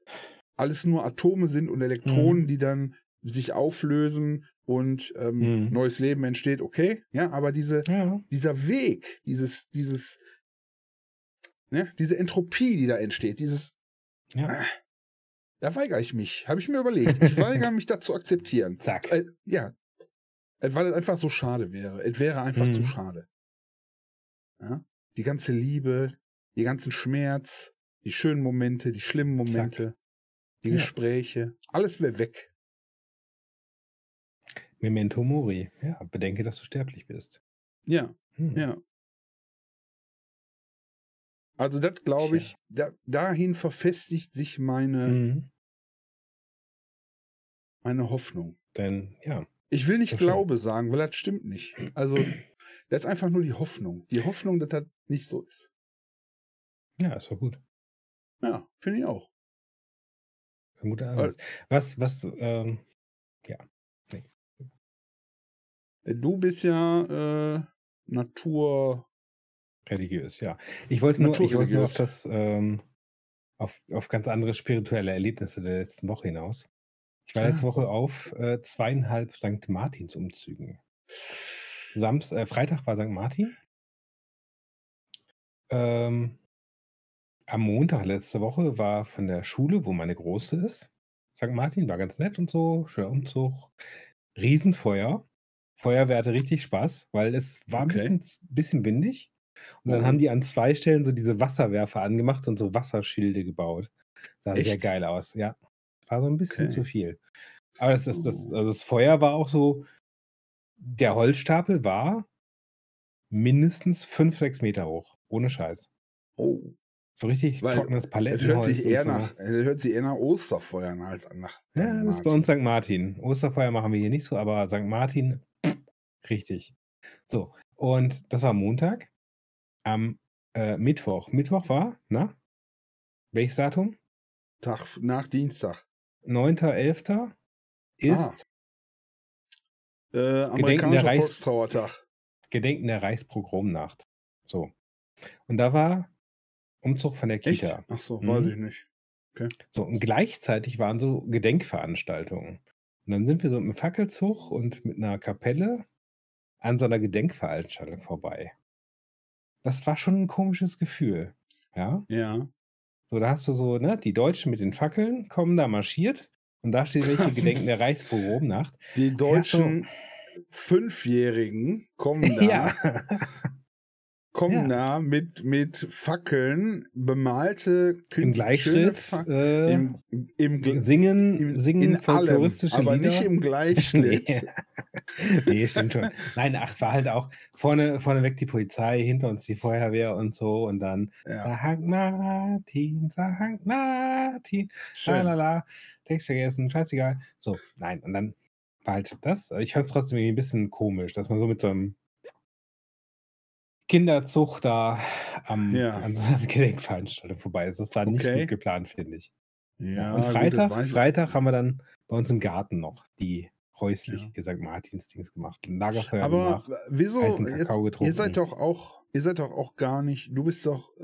alles nur Atome sind und Elektronen, Mhm. die dann sich auflösen und ähm, Mhm. neues Leben entsteht, okay, ja, aber diese, Ja. dieser Weg, dieses, dieses, ne, diese Entropie, die da entsteht, dieses, Ja. da weigere ich mich, habe ich mir überlegt. Ich weigere mich, das zu akzeptieren. Zack. Äh, ja, Äh, weil es einfach so schade wäre. Es wäre einfach zu Mhm. schade. Ja? Die ganze Liebe, die ganzen Schmerz, die schönen Momente, die schlimmen Momente, die Ja. Gespräche, alles wäre weg. Memento Mori. Ja, bedenke, dass du sterblich bist. Ja, Hm. ja. Also das glaube ich, da, dahin verfestigt sich meine, Mhm. meine Hoffnung. Denn, ja. Ich will nicht schön. Glaube sagen, weil das stimmt nicht. Also, das ist einfach nur die Hoffnung. Die Hoffnung, dass das nicht so ist. Ja, ist doch gut. Ja, finde ich auch. Ein guter Ansatz. Was, was, ähm, Du bist ja äh, Natur. religiös, ja. Ich wollte nur, ich wollte nur auf das, ähm, auf, auf ganz andere spirituelle Erlebnisse der letzten Woche hinaus. Ich war Ah. letzte Woche auf äh, zweieinhalb St. Martins Umzügen. Samst, äh, Freitag war St. Martin. Ähm, am Montag letzte Woche war von der Schule, wo meine Große ist, St. Martin, war ganz nett und so, schöner Umzug. Riesenfeuer. Feuerwehr hatte richtig Spaß, weil es war ein Okay. bisschen, bisschen windig. Und dann Oh. haben die an zwei Stellen so diese Wasserwerfer angemacht und so Wasserschilde gebaut. Sah sehr Echt? geil aus, ja. War so ein bisschen Okay. zu viel. Aber das, das, das, Oh. also das Feuer war auch so, der Holzstapel war mindestens fünf, sechs Meter hoch. Ohne Scheiß. Oh, So richtig Weil trockenes das Palettenholz. hört sich eher und so. nach, das hört sich eher nach Osterfeuern als nach. Ja, das ist bei uns St. Martin. Osterfeuer machen wir hier nicht so, aber St. Martin, richtig. So, und das war Montag. Am äh, Mittwoch. Mittwoch war, na? Welches Datum? Tag nach Dienstag. 9.11. ist Ah. Äh, amerikanischer Reichs- Volkstrauertag. Gedenken der Reichspogromnacht. So. Und da war Umzug von der Echt? Kita. Ach so, Mhm. weiß ich nicht. So, und gleichzeitig waren so Gedenkveranstaltungen. Und dann sind wir so mit einem Fackelzug und mit einer Kapelle an so einer Gedenkveranstaltung vorbei. Das war schon ein komisches Gefühl. Ja. Ja. So, da hast du so, ne, die Deutschen mit den Fackeln kommen da marschiert und da steht welche Gedenken der Reichspogromnacht. Die deutschen Fünfjährigen kommen da, Ja. Kommen Ja. da mit, mit Fackeln, bemalte Im Künst- schöne Gleichschritt Fac- äh, im, im, Gl- singen, im, singen in allem, folkloristische aber Lieder. nicht im Gleichschritt. nee. nee, stimmt schon. Nein, ach, es war halt auch vorne, vorne weg die Polizei, hinter uns die Feuerwehr und so und dann Ja, St. Martin, St. Martin, lalala, Text vergessen, scheißegal. So, nein, und dann war halt das. Ich fand es trotzdem irgendwie ein bisschen komisch, dass man so mit so einem Kinderzucht da am, Ja. an so einer Gedenkveranstaltung vorbei ist. Das war nicht Okay. gut geplant, finde ich. Ja, und gut, Freitag, weiß ich- Freitag haben wir dann bei uns im Garten noch die häusliche Ja. St. Martins-Dings gemacht. Lagerfeuer Aber gemacht. wieso? Jetzt, Kakao ihr getrunken. seid doch auch, ihr seid doch auch gar nicht, du bist doch, äh,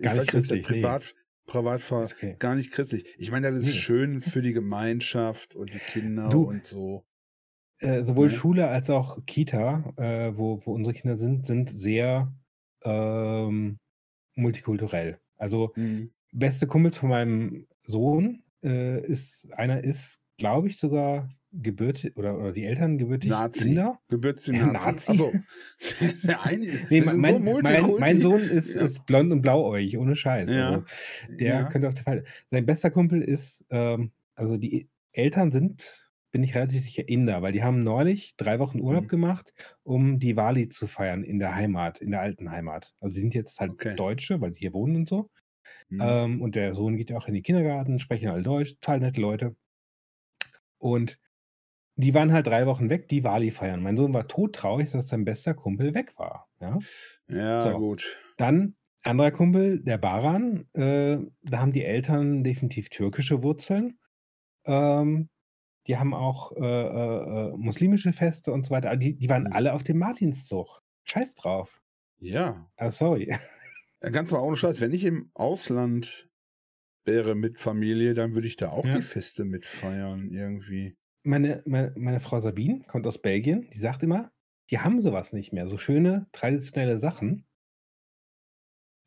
Gar weiß nicht nee. privat, privat ver, Ist okay. gar nicht christlich. Ich meine, das ist Nee. schön für die Gemeinschaft und die Kinder Du- und so. Äh, sowohl Ne? Schule als auch Kita, äh, wo, wo unsere Kinder sind, sind sehr ähm, multikulturell. Also Mhm. beste Kumpels von meinem Sohn äh, ist, einer ist, glaube ich, sogar gebürtig oder, oder die Eltern gebürtig Nazi. Inder. Gebürtsnazi. Nazi? Also, ja, einige, Nee, mein, so mein, mein Sohn ist, Ja. ist blond und blauäugig, ohne Scheiß. Ja. Also, der ja. könnte auch der Fall. Sein bester Kumpel ist, ähm, also die Eltern sind, bin ich relativ sicher, Inder, weil die haben neulich drei Wochen Urlaub Mhm. gemacht, um die Wali zu feiern in der Heimat, in der alten Heimat. Also sie sind jetzt halt Okay. Deutsche, weil sie hier wohnen und so. Mhm. Ähm, und der Sohn geht ja auch in den Kindergarten, sprechen alle Deutsch, total nette Leute. Und die waren halt drei Wochen weg, die Wali feiern. Mein Sohn war todtraurig, dass sein bester Kumpel weg war. Ja? ja, so. gut. Dann anderer Kumpel, der Baran, äh, da haben die Eltern definitiv türkische Wurzeln. Ähm, die haben auch äh, äh, äh, muslimische Feste und so weiter. Aber Die, die waren Mhm. alle auf dem Martinszug. Scheiß drauf. Ja. Ah, sorry. Ja, Ganz mal ohne Scheiß, wenn ich im Ausland wäre mit Familie, dann würde ich da auch Ja. die Feste mitfeiern, irgendwie. Meine, meine, meine Frau Sabine kommt aus Belgien. Die sagt immer, die haben sowas nicht mehr. So schöne, traditionelle Sachen.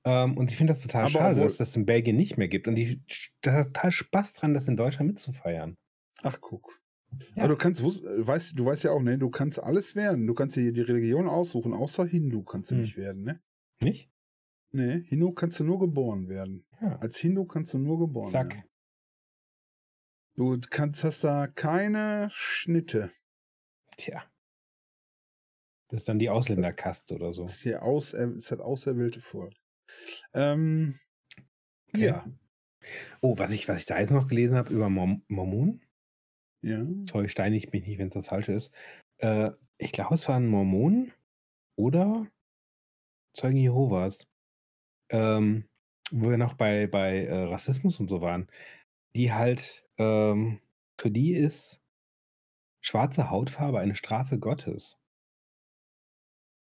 Ähm, und ich finde das total Aber schade, dass das in Belgien nicht mehr gibt. Und die hat total Spaß dran, das in Deutschland mitzufeiern. Ach, guck. Ja. Aber du kannst, äh, weißt, du weißt ja auch, ne, du kannst alles werden. Du kannst dir die Religion aussuchen, außer Hindu kannst du Hm. nicht werden, ne? Nicht? Nee, Hindu kannst du nur geboren werden. Ja. Als Hindu kannst du nur geboren Zack. werden. Du kannst, hast da keine Schnitte. Tja. Das ist dann die Ausländerkaste oder so. Das ist hier aus, es hat auserwählte Volk. Ähm, Okay. Ja, Oh, was ich, was ich da jetzt noch gelesen habe über Mor Mormonen, ja. sorry, steinigt mich nicht, wenn es das falsche ist. Äh, ich glaube, es waren Mormonen oder Zeugen Jehovas, ähm, wo wir noch bei, bei äh, Rassismus und so waren, die halt, ähm, für die ist schwarze Hautfarbe eine Strafe Gottes.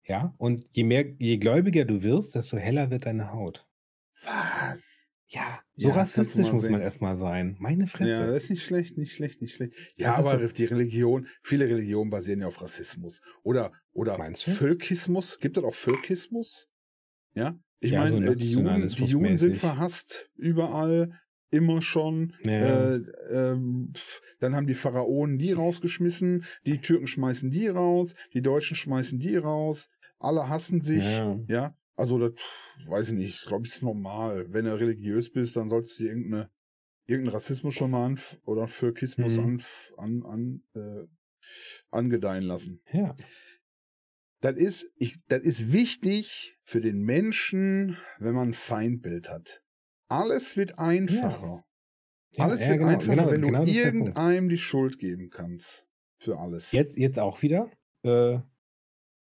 Ja, und je mehr, je gläubiger du wirst, desto heller wird deine Haut. Was? Ja, so Ja, rassistisch muss man erstmal sein. Meine Fresse. Ja, das ist nicht schlecht, nicht schlecht, nicht schlecht. Ja, Das aber so- die Religion, viele Religionen basieren ja auf Rassismus. Oder, oder Meinst du? Völkismus. Gibt es auch Völkismus? Ja. Ich Ja, so meine, äh, die Juden, die Juden sind verhasst überall, immer schon. Ja. Äh, pf, dann haben die Pharaonen die rausgeschmissen, die Türken schmeißen die raus, die Deutschen schmeißen die raus, alle hassen sich. Ja. Ja, also das weiß ich nicht, glaube ich, ist normal. Wenn du religiös bist, dann sollst du dir irgendeine, irgendeinen Rassismus schon mal an oder Völkismus Mhm. an, an, äh, angedeihen lassen. ja. Das ist, ich, das ist wichtig für den Menschen, wenn man ein Feindbild hat. Alles wird einfacher. ja alles ja, wird genau, einfacher, genau, wenn du genau Punkt. irgendeinem die Schuld geben kannst. Für alles. Jetzt, jetzt auch wieder, äh,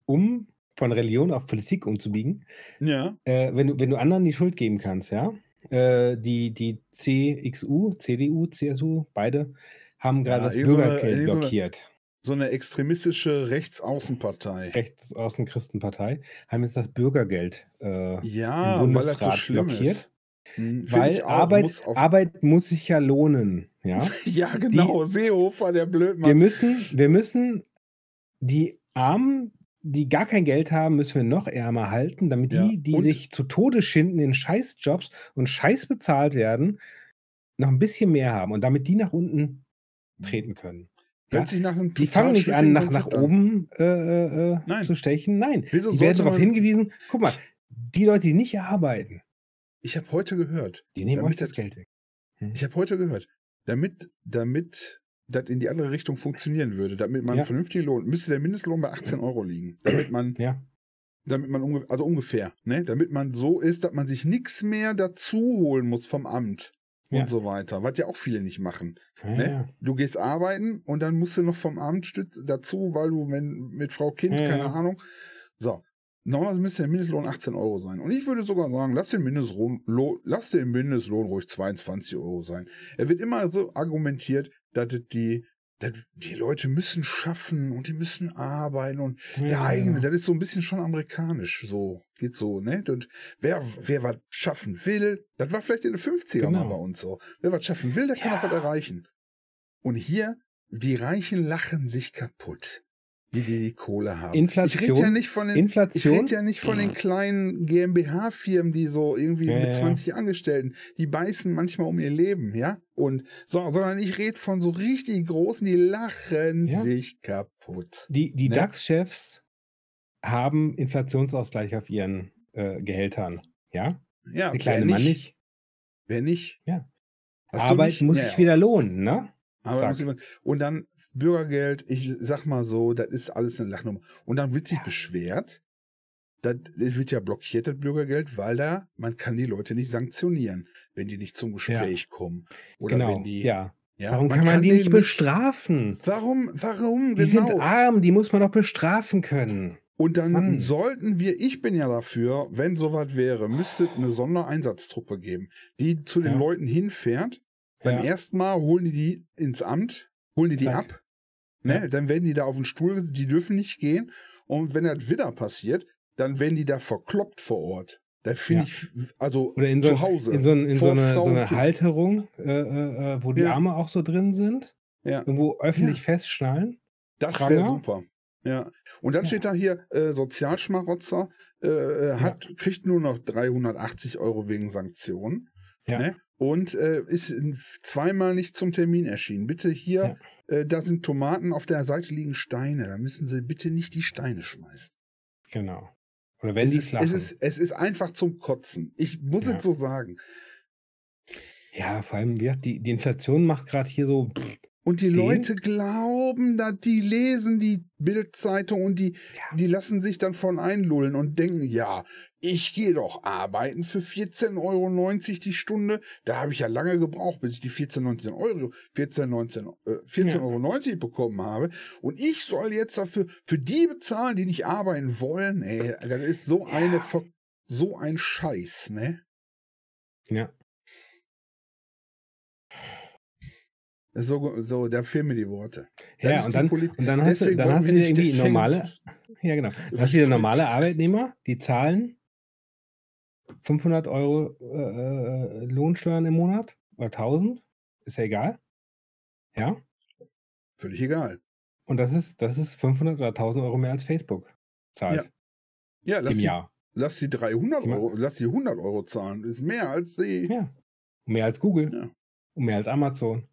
um von Religion auf Politik umzubiegen. Ja. Äh, wenn, du, wenn du anderen die Schuld geben kannst, ja. Äh, die, die CXU, CDU, CSU, beide haben gerade Ja, das irgend so Bürgergeld irgend so eine- blockiert. So eine extremistische Rechtsaußenpartei. Rechtsaußen-Christenpartei haben jetzt das Bürgergeld äh, Ja, im weil das so Bundesrat schlimm blockiert. ist. Hm, weil auch, Arbeit, muss Arbeit muss sich ja lohnen. Ja? Ja, genau. Seehofer, der Wir Blödmann. müssen, wir müssen die Armen, die gar kein Geld haben, müssen wir noch ärmer halten, damit Ja, die, die und- sich zu Tode schinden in Scheißjobs und scheiß bezahlt werden, noch ein bisschen mehr haben und damit die nach unten treten können. Ja? Die fangen nicht an, nach, nach oben äh, äh, äh, zu stechen. Nein, Wieso die werden darauf hingewiesen, guck mal, die Leute, die nicht arbeiten, Ich habe heute gehört, die nehmen Damit euch das Geld weg. ich habe heute gehört, damit, damit das in die andere Richtung funktionieren würde, damit man Ja. einen vernünftigen Lohn, müsste der Mindestlohn bei 18 Euro liegen. Damit man, Ja, damit man, unge also ungefähr, ne? Damit man so ist, dass man sich nichts mehr dazu holen muss vom Amt und Ja. so weiter. Was ja auch viele nicht machen. Ne? Du gehst arbeiten und dann musst du noch vom Amt stütz dazu, weil du wenn, mit Frau Kind, keine. Ahnung. So. normalerweise müsste der Mindestlohn 18 Euro sein. Und ich würde sogar sagen, lass den Mindestlohn, lass den Mindestlohn ruhig 22 Euro sein. Er wird immer so argumentiert, dass die, die Leute müssen schaffen und die müssen arbeiten und Ja, der eigene, das ist so ein bisschen schon amerikanisch, so, geht so, ne? Und wer, wer was schaffen will, das war vielleicht in den 50er mal Genau. bei uns so. Wer was schaffen will, der kann Ja. auch was erreichen. Und hier, die Reichen lachen sich kaputt, die, die die Kohle haben. Ich rede Inflation- ja nicht von den, ich Inflation. rede ja nicht von den kleinen GmbH-Firmen, die so irgendwie Ja, mit ja, ja. 20 Angestellten, die beißen manchmal um ihr Leben, ja? Und so, sondern ich rede von so richtig großen, die lachen Ja. sich kaputt. Die, die Ne? DAX-Chefs haben Inflationsausgleich auf ihren äh, Gehältern. Ja? Ja, Der kleine wer Mann nicht. Wer nicht? Ja. Arbeit nicht? muss sich ja. wieder lohnen, ne? Aber und dann Bürgergeld, ich sag mal so, das ist alles eine Lachnummer. Und dann wird sich Ja. beschwert, das das wird ja blockiert, das Bürgergeld, weil da, man kann die Leute nicht sanktionieren, wenn die nicht zum Gespräch kommen. Oder genau. wenn die, ja. ja, Warum kann man die nicht bestrafen? Warum, warum, Die sind genau. arm, die muss man doch bestrafen können. Und dann Mann. sollten wir, ich bin ja dafür, wenn sowas wäre, müsste es eine Sondereinsatztruppe geben, die zu den Ja. Leuten hinfährt. Beim Ja. ersten Mal holen die die ins Amt, holen die die Zack. ab. Ne? Ja. Dann werden die da auf den Stuhl die dürfen nicht gehen. Und wenn das wieder passiert, dann werden die da verkloppt vor Ort. Da finde Ja. ich, also Oder in so, zu Hause. in so, in so vor eine, Frau so eine. Halterung, äh, äh, äh, wo die Ja. Arme auch so drin sind. Ja. Irgendwo öffentlich festschnallen. Das wäre super. Ja. Und dann steht da hier, äh, Sozialschmarotzer äh, äh, hat, kriegt nur noch 380 Euro wegen Sanktionen. Ja. Ne? Und äh, ist zweimal nicht zum Termin erschienen. Bitte hier, äh, da sind Tomaten, auf der Seite liegen Steine. Da müssen Sie bitte nicht die Steine schmeißen. Genau. Oder wenn Es die ist, flachen. es, ist, es ist einfach zum Kotzen. Ich muss Ja. es so sagen. ja, vor allem, wie gesagt, die, die Inflation macht gerade hier so. Und die Den? Leute glauben, dass die lesen die Bildzeitung und die, Ja. die lassen sich dann von einlullen und denken, ja, ich gehe doch arbeiten für 14,90 Euro die Stunde. Da habe ich ja lange gebraucht, bis ich die 14, 19 Euro, 14, 19, äh, 14,90 Ja. Euro bekommen habe. Und ich soll jetzt dafür, für die bezahlen, die nicht arbeiten wollen. Ey, das ist so eine, Ver- so ein Scheiß, ne? Ja. So, so, da fehlen mir die Worte. Das Ja, und dann, und dann hast du, Deswegen dann wollen hast du irgendwie normale, ja genau, dann hast du normale Arbeitnehmer, die zahlen 500 Euro äh, äh, Lohnsteuern im Monat oder 1000, ist ja egal. Ja, Völlig egal. und das ist, das ist 500 oder 1000 Euro mehr als Facebook zahlt Ja, lass im die, Jahr. lass die 300 Die Euro, lass die 100 Euro zahlen. Ist mehr als die Ja. Und mehr als Google Ja. und mehr als Amazon.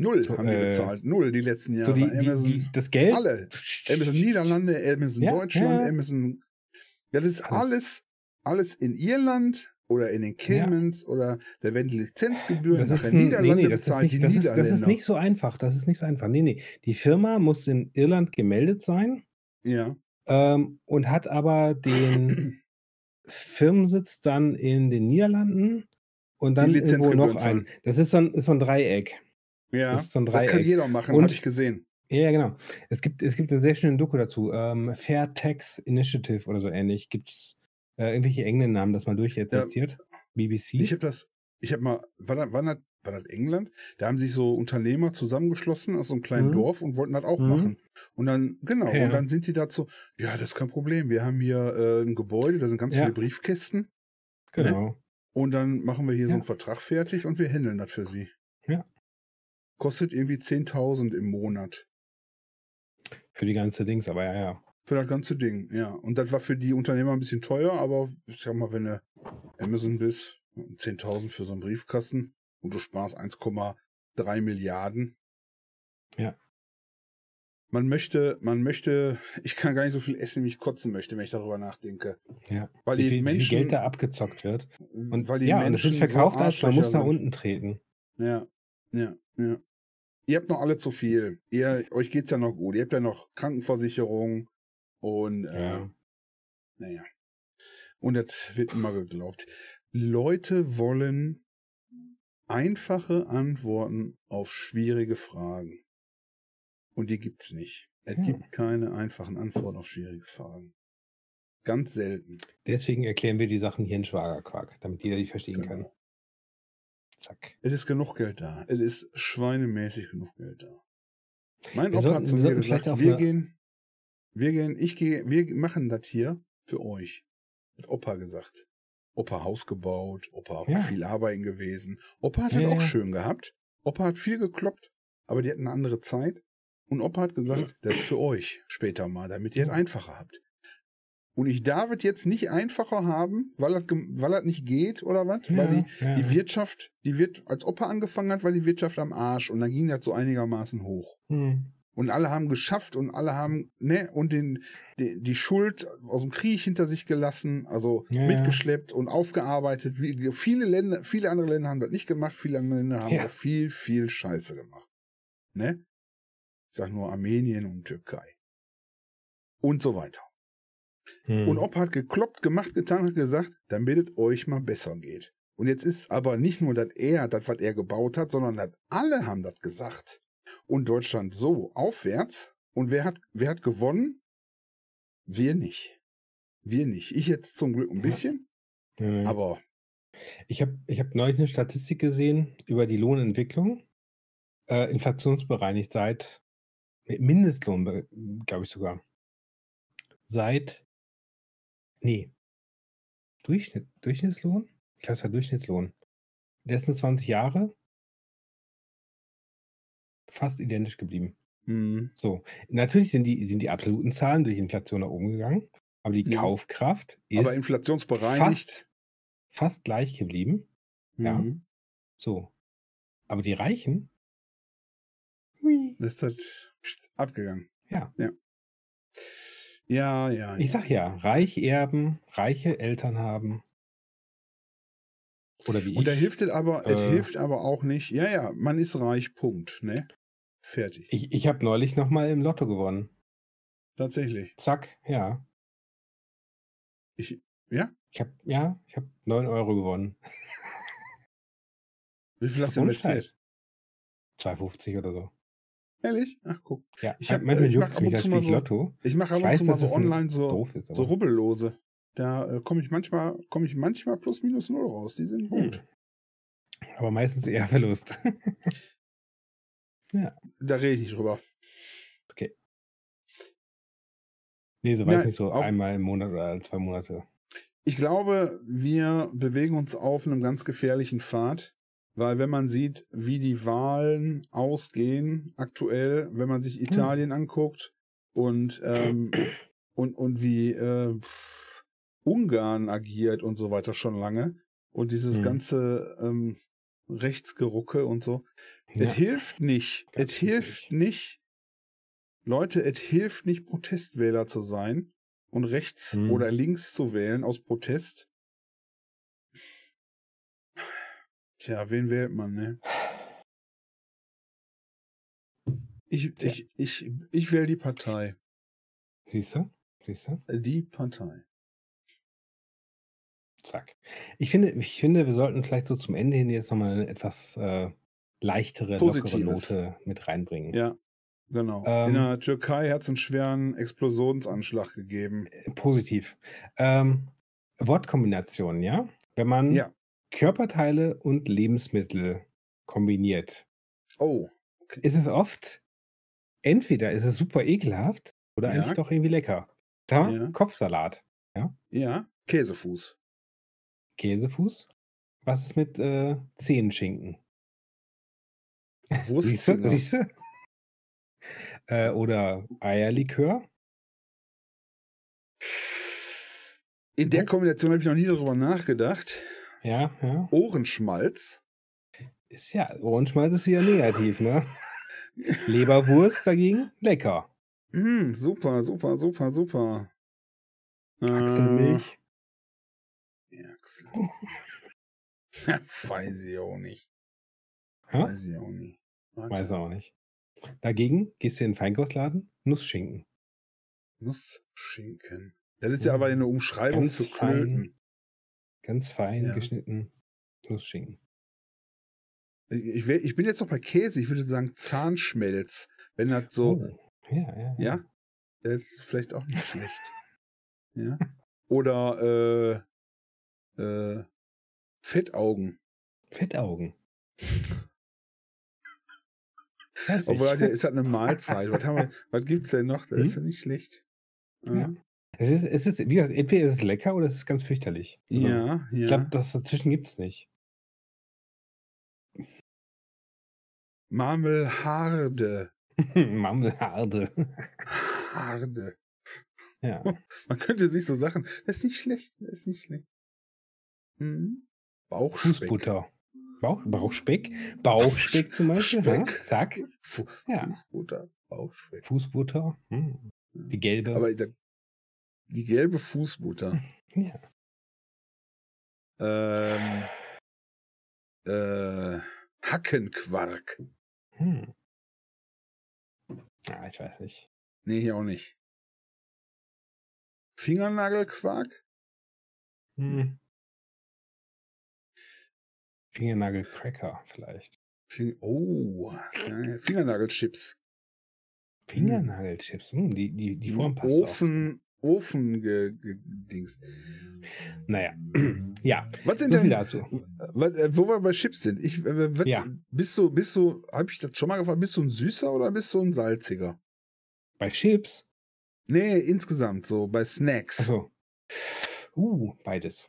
Null So, haben die äh, gezahlt. Null die letzten Jahre. So die, die, Amazon, die, das Geld. alle. Amazon Niederlande, Amazon Ja, Deutschland, ja. Amazon. Ja, das ist Alles. alles, alles in Irland oder in den Caymans oder da werden die Lizenzgebühren Das nach ist den ein, Niederlande nee, nee, das ist, bezahlt, nicht, die das, ist, das Niederländer. ist nicht so einfach. Das ist nicht so einfach. Nee, nee. Die Firma muss in Irland gemeldet sein ja. ähm, und hat aber den Firmensitz dann in den Niederlanden und dann Die irgendwo noch ein. Das ist so ein, ist so ein Dreieck. Ja, Das so das kann jeder machen, habe ich gesehen. Ja, ja, genau. Es gibt, es gibt einen sehr schönen Doku dazu. Ähm, Fair Tax Initiative oder so ähnlich. Gibt es äh, irgendwelche englischen Namen, das mal durchexerziert? BBC? Ich habe das, ich habe mal, war das, war, das, war das England? Da haben sich so Unternehmer zusammengeschlossen aus so einem kleinen Mhm. Dorf und wollten das auch Mhm. machen. Und dann, genau, Ja. und dann sind die dazu, ja, das ist kein Problem. Wir haben hier äh, ein Gebäude, da sind ganz Ja. viele Briefkästen. genau. Und dann machen wir hier so Ja. einen Vertrag fertig und wir handeln das für sie. Kostet irgendwie 10.000 im Monat. Für die ganze Dings, aber ja, ja. Für das ganze Ding, ja. Und das war für die Unternehmer ein bisschen teuer, aber ich sag mal, wenn du Amazon bist, 10.000 für so einen Briefkasten und du sparst 1,3 Milliarden. Ja. Man möchte, man möchte, ich kann gar nicht so viel essen, wie ich kotzen möchte, wenn ich darüber nachdenke. ja. Weil Wie die viel, wie viel Menschen, Geld da abgezockt wird. Und weil die ja, und es Menschen wird verkauft so als man muss nach unten treten. Ja, ja, ja. Ihr habt noch alle zu viel. Ihr, euch geht's ja noch gut. Ihr habt ja noch Krankenversicherung und äh, Ja. naja. Und das wird immer geglaubt. Leute wollen einfache Antworten auf schwierige Fragen. Und die gibt's nicht. Es Ja. gibt keine einfachen Antworten auf schwierige Fragen. Ganz selten. Deswegen erklären wir die Sachen hier in Schwagerquark, damit jeder die verstehen kann. Zack. Es ist genug Geld da. Es ist schweinemäßig genug Geld da. Mein Wir Opa sollten- hat zu mir gesagt, wir gehen, wir gehen, ich gehe, wir machen das hier für euch. Hat Opa gesagt. Opa Haus gebaut, Opa Ja. viel arbeiten gewesen. Opa hat Ja, es auch ja. schön gehabt. Opa hat viel gekloppt, aber die hatten eine andere Zeit. Und Opa hat gesagt, das ist für euch später mal, damit ihr es einfacher habt. Und ich darf es jetzt nicht einfacher haben, weil das, weil das nicht geht oder was? Weil die, ja, die ja. Wirtschaft, die wird, als Opa angefangen hat, war die Wirtschaft am Arsch und dann ging das so einigermaßen hoch. Hm. Und alle haben geschafft und alle haben, ne, und den, die, die Schuld aus dem Krieg hinter sich gelassen, also Ja, ja. mitgeschleppt und aufgearbeitet. Wie, viele Länder, viele andere Länder haben das nicht gemacht, viele andere Länder haben Ja. auch viel, viel Scheiße gemacht. Ne? Ich sag nur Armenien und Türkei. Und so weiter. Hm. Und Opa hat gekloppt, gemacht, getan, hat gesagt, damit es euch mal besser geht. Und jetzt ist aber nicht nur, dass er, das, was er gebaut hat, sondern dass alle haben das gesagt. Und Deutschland so aufwärts. Und wer hat, wer hat gewonnen? Wir nicht. Wir nicht. Ich jetzt zum Glück ein bisschen, Ja, ja. aber Ich habe ich hab neulich eine Statistik gesehen über die Lohnentwicklung. Äh, inflationsbereinigt seit Mindestlohn, glaube ich sogar. Seit. Nee. Durchschnitt, Durchschnittslohn? Ich glaube, es war Durchschnittslohn. Die letzten 20 Jahre fast identisch geblieben. hm, So. Natürlich sind die, sind die absoluten Zahlen durch Inflation nach oben gegangen, aber die Ja. Kaufkraft ist aber inflationsbereinigt. fast, fast gleich geblieben. ja. hm, So. Aber die Reichen, hui. ist das abgegangen. Ja. Ja. Ja, ja. ich sag ja, reich erben, reiche Eltern haben. Oder wie Und da hilft es aber, es äh, hilft aber auch nicht. Ja, ja, man ist reich, Punkt, ne? Fertig. Ich, ich habe neulich nochmal im Lotto gewonnen. Tatsächlich. Zack, ja. Ich, ja? Ich habe ja, ich habe 9 Euro gewonnen. Wie viel hast du investiert? Scheiß. 2,50 oder so. Ehrlich? Ach, guck. Ja, Ich hab, manchmal äh, ich juckt ab mich, spiele ich so- Lotto. Ich mache ab Ich und zu mal so es online so, ist, so. Rubbellose. Da äh, komme ich manchmal, komme ich manchmal plus minus null raus. Die sind gut. Hm. Aber meistens eher Verlust. Da rede ich nicht drüber. okay. Nee, so Ja, weiß nicht so einmal im Monat oder alle zwei Monate. Ich glaube, wir bewegen uns auf einem ganz gefährlichen Pfad, weil wenn man sieht, wie die Wahlen ausgehen aktuell, wenn man sich Italien anguckt und, ähm, und, und wie äh, pff, Ungarn agiert und so weiter schon lange und dieses Hm. ganze ähm, Rechtsgerucke und so, Ja. es hilft nicht. Es hilft nicht. Leute, es hilft nicht, Protestwähler zu sein und rechts Hm. oder links zu wählen aus Protest. Tja, wen wählt man, ne? Ich, Tja. ich, ich, ich wähle die Partei. Siehst du? Siehst du? Die Partei. Zack. Ich finde, ich finde, wir sollten vielleicht so zum Ende hin jetzt nochmal eine etwas äh, leichtere, lockere Positives. Note mit reinbringen. Ja, genau. Ähm. In der Türkei hat es einen schweren Explosionsanschlag gegeben. Äh, Positiv. Ähm, Wortkombinationen, ja? Wenn man Ja. Körperteile und Lebensmittel kombiniert, Oh, ist es oft, entweder ist es super ekelhaft oder Ja. eigentlich doch irgendwie lecker. Da, Ja. Kopfsalat, ja, Käsefuß. Käsefuß. Was ist mit äh, Zehenschinken? Siehst du? Siehst du? Äh, oder Eierlikör. In der Mhm. Kombination habe ich noch nie darüber nachgedacht. Ja, ja. Ohrenschmalz. Ist ja, Ohrenschmalz ist ja negativ, ne? Leberwurst dagegen lecker. Mm, super, super, super, super. Achselmilch. Äh, Achsel. Weiß ich auch nicht. Ja? Weiß ich auch nicht. Warte. Weiß auch nicht. Dagegen gehst du in den Feinkostladen, Nussschinken. Nussschinken. Das ist ja aber eine Umschreibung Ganz für fein. Ganz fein Ja. geschnitten Nussschinken. Ich, ich, bin jetzt noch bei Käse. Ich würde sagen Zahnschmelz. Wenn das so, Oh. Ja, ja. ja, das ist vielleicht auch nicht schlecht. Ja. Oder äh, äh, Fettaugen. Fettaugen. Obwohl, ja, ist halt eine Mahlzeit. was, haben wir, was gibt's denn noch? Das hm? ist ja nicht schlecht. Ja. Es ist, es ist, wie gesagt, entweder ist es lecker oder es ist ganz fürchterlich. Also, ja, ja. Ich glaube, das dazwischen gibt es nicht. Marmelharde. Marmelharde. Harde. Ja. Man könnte sich so Sachen. Das ist nicht schlecht. Das ist nicht schlecht. Hm. Bauchspeck. Fußbutter. Bauch, Bauchspeck. Bauchspeck zum Beispiel. Speck. Ja, zack. Fu ja. Fußbutter. Bauchspeck. Fußbutter. Hm. Die gelbe. Aber da, die gelbe Fußbutter. Ja. Ähm, äh, Hackenquark. Hm. Ah, ich weiß nicht. Nee, hier auch nicht. Fingernagelquark? Hm. Fingernagelcracker vielleicht. Fing oh, Fingernagelchips. Fingernagelchips, hm, die, die, die Form passt Ofen, Ofen gedingst. Naja, ja. Was sind denn dazu? Äh, wo wir bei Chips sind? Ich, was, ja. Bist du, bist du, hab ich das schon mal gefragt, bist du ein süßer oder bist du ein salziger? Bei Chips? Nee, insgesamt so, bei Snacks. Achso. Uh, beides.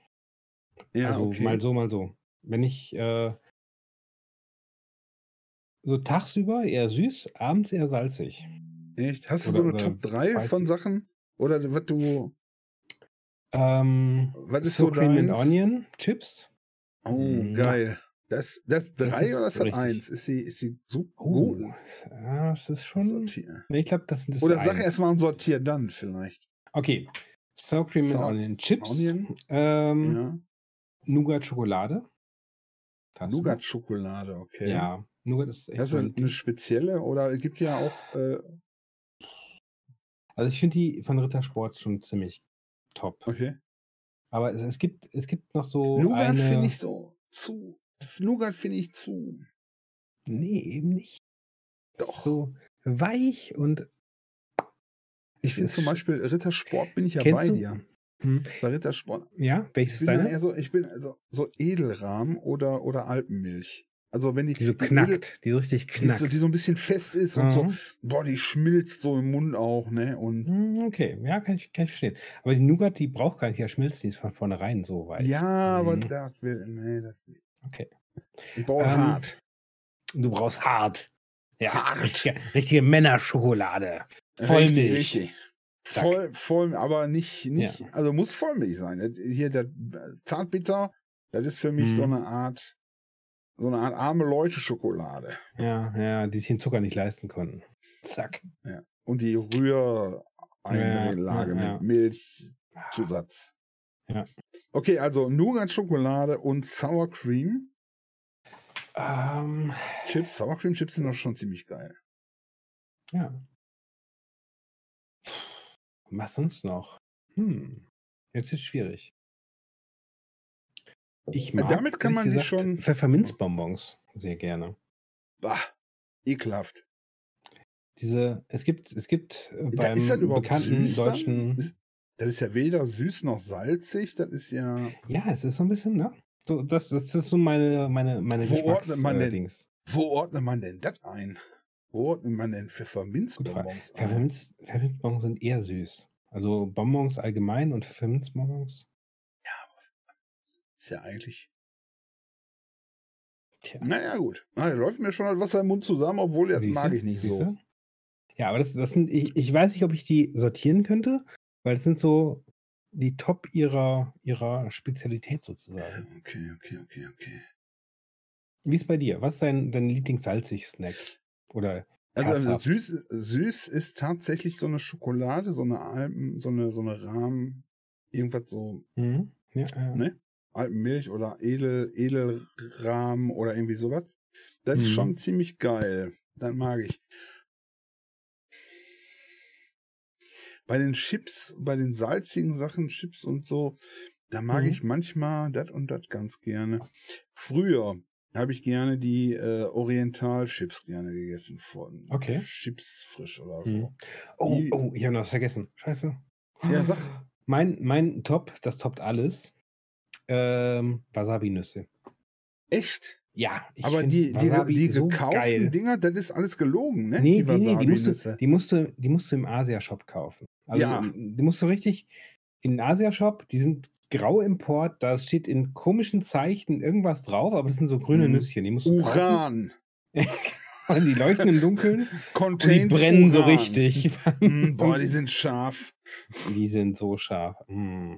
Ja, also okay. mal so, mal so. Wenn ich äh, so tagsüber eher süß, abends eher salzig. Echt? Hast du oder, so eine Top 3 von Sachen? Oder was du. Ähm, was ist so, so Cream and Onion Chips. Oh, mhm. geil. Das, das 3 oder ist das 1? Ist sie, ist sie so oh, gut? Ja, das ist schon. Sortier. Nee, ich glaube, das sind Oder sag erstmal ein Sortier dann vielleicht. Okay. So Cream so, and Onion Chips. Onion. Ähm, ja. Nougat Schokolade. Nougat Schokolade, okay. Ja, Nougat ist echt. Das ist eine spezielle oder es gibt ja auch. Äh, also ich finde die von Rittersport schon ziemlich top. Okay. Aber es, es gibt, es gibt noch so. Nougat eine... finde ich so zu. Nougat finde ich zu. Nee, eben nicht. Doch. So weich und. Ich finde zum Beispiel Rittersport bin ich ja bei du? dir. Hm. Bei Rittersport. Ja, welches ist deine? Eher so, ich bin also so Edelrahm oder, oder Alpenmilch. Also wenn die, die so knackt, Edel, die so richtig knackt. Die so, die so ein bisschen fest ist mhm. und so, boah, die schmilzt so im Mund auch, ne? Und hm, okay, ja, kann ich, kann ich verstehen. Aber die Nougat, die braucht gar nicht ja schmilzt, die ist von vornherein so weit. Ja, mhm. aber das will, nee, das will. Okay. Ich brauche ähm, hart. Du brauchst hart. Ja, hart. Richtige, richtige Männerschokolade. Vollmilch. Richtig, richtig. Voll, voll, aber nicht, nicht, ja. also muss Vollmilch sein. Hier der Zartbitter, das ist für mich hm. so eine Art, so eine Art arme Leute Schokolade. Ja, ja, die sich den Zucker nicht leisten konnten. Zack. Ja. Und die Rühreinlage ja, ja, mit Milchzusatz. Ja. Okay, also Nougat Schokolade und Sour Cream. Ähm, Chips, Sour Cream Chips sind doch schon ziemlich geil. Ja. Was sonst noch? Hm. Jetzt ist schwierig. Ich mag, Damit kann man gesagt, sich schon. Pfefferminzbonbons sehr gerne. Bah, ekelhaft. Diese, es gibt, es gibt äh, beim ist das bekannten süß deutschen. Ist, das ist ja weder süß noch salzig, das ist ja. Ja, es ist so ein bisschen, ne? So, das, das ist so meine, meine, meine wo ordnet man denn, Dings. Wo ordnet man denn das ein? Wo ordnet man denn Pfefferminzbonbons ein? Pfefferminz, Pfefferminzbonbons sind eher süß. Also Bonbons allgemein und Pfefferminzbonbons. Ist ja eigentlich. Tja. Naja, gut. Na, läuft mir schon das Wasser im Mund zusammen, obwohl das Siehste? mag ich nicht Siehste? so. Ja, aber das, das sind, ich, ich weiß nicht, ob ich die sortieren könnte, weil es sind so die Top ihrer, ihrer Spezialität sozusagen. Okay, okay, okay, okay. Wie ist bei dir? Was ist dein, dein Lieblingssalzig-Snack? Oder also süß, süß ist tatsächlich so eine Schokolade, so eine Alpen, so eine, so eine Rahmen, irgendwas so, mhm. ja, ja. ne? Alpenmilch oder Edel, Edelrahmen oder irgendwie sowas. Das mhm. ist schon ziemlich geil. Das mag ich. Bei den Chips, bei den salzigen Sachen, Chips und so, da mag mhm. ich manchmal das und das ganz gerne. Früher, habe ich gerne die äh, Oriental-Chips gerne gegessen von okay. Chips frisch oder so. Hm. Oh, die, oh, ich habe noch was vergessen. Scheiße. Ja, sag. Mein, mein Top, das toppt alles. Ähm, Wasabi-Nüsse. Echt? Ja, ich Aber die, die, Wasabi die so gekauften geil. Dinger, das ist alles gelogen, ne? Nee, die nee, die, musst du, die, musst du, die musst du im Asia-Shop kaufen. Also Ja. die musst du richtig in den Asia-Shop, die sind Grauimport, da steht in komischen Zeichen irgendwas drauf, aber das sind so grüne Mhm. Nüsschen, die musst du kaufen. Uran. Und die leuchten im Dunkeln und die brennen so Uran. richtig. Mm, boah, die sind scharf. Die sind so scharf. Mm.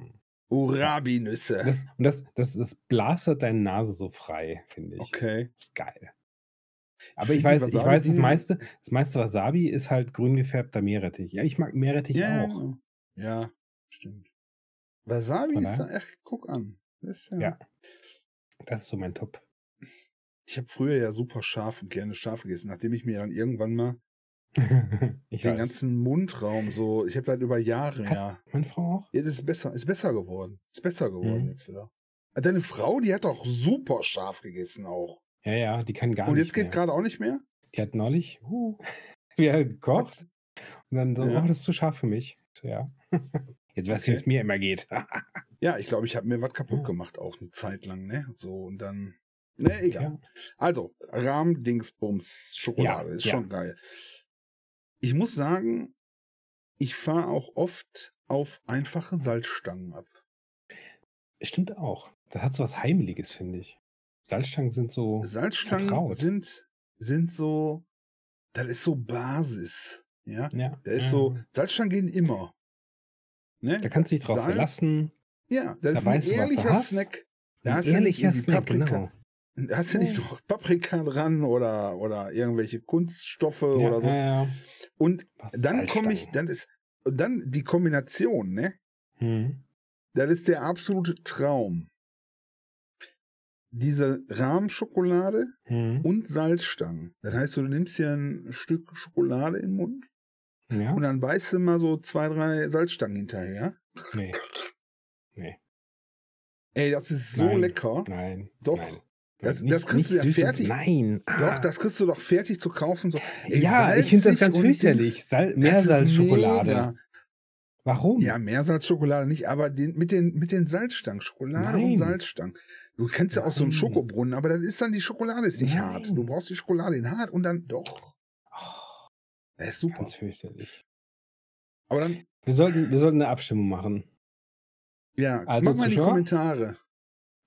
Urabi-Nüsse. Das, und das, das, das blastet deine Nase so frei, finde ich. Okay. Das ist geil. Aber ich die weiß, ich weiß, das meiste, das meiste Wasabi ist halt grün gefärbter Meerrettich. Ja, ich mag Meerrettich Ja, auch. ja, stimmt. Wasabi ist da echt, guck an. Das ist ja, Ja. Das ist so mein Top. Ich habe früher ja super scharf und gerne scharf gegessen, nachdem ich mir dann irgendwann mal ich den weiß. ganzen Mundraum so, ich habe halt über Jahre, Hat- ja. Meine Frau auch? Jetzt ist es besser, ist besser geworden. Ist besser geworden Mhm. jetzt wieder. Deine Frau, die hat doch super scharf gegessen auch. Ja, ja, die kann gar und nicht jetzt geht gerade auch nicht mehr? Die hat neulich uh, wieder gekocht und dann so, Ja. oh, das ist zu scharf für mich. So, ja. Jetzt weißt du, wie Okay. es mir immer geht. Ja, ich glaube, ich habe mir was kaputt Ja. gemacht auch eine Zeit lang, ne? So und dann. Ne, egal. ja. Also, Rahm-Dingsbums Schokolade Ja, ist ja. schon geil. Ich muss sagen, ich fahre auch oft auf einfache Salzstangen ab. Stimmt auch. Das hat so was Heimeliges, finde ich. Salzstangen sind so. Salzstangen vertraut. sind, sind so, das ist so Basis. Ja, Ja, da ist ja. so, Salzstangen gehen immer. Ne? Da kannst du dich drauf Salz- verlassen. Ja, das da ist ein ehrlicher. Snack. Da Ein hast du nicht ehrlicher Snack, Paprika. genau. Hast du nicht noch Paprika dran oder, oder irgendwelche Kunststoffe Ja, oder so. ja, ja. Und Was dann komme ich, dann ist, und dann die Kombination, ne? Hm. Das ist der absolute Traum. Diese Rahmschokolade Hm. und Salzstangen. Das heißt, du nimmst hier ein Stück Schokolade im Mund Ja? und dann beißt du mal so zwei, drei Salzstangen hinterher. Nee. Nee. Ey, das ist so Nein. lecker. Nein. Doch. Nein. Das- Nicht- das kriegst du ja und- fertig. Nein. Doch, Ah. das kriegst du doch fertig zu kaufen. So. Ey, ja, ich finde das ganz und fürchterlich. Sal Meersalzschokolade. Warum? Ja, Meersalzschokolade nicht, aber den, mit, den, mit den Salzstangen. Schokolade und Nein. Salzstangen. Du kennst ja auch so einen. Schokobrunnen, aber dann ist dann die Schokolade ist nicht Nein. hart. Du brauchst die Schokolade in hart und dann doch. Oh, Das ist super. ganz fürchterlich. Aber dann, Wir sollten, wir sollten eine Abstimmung machen. ja, Also, mach mal in die? Kommentare.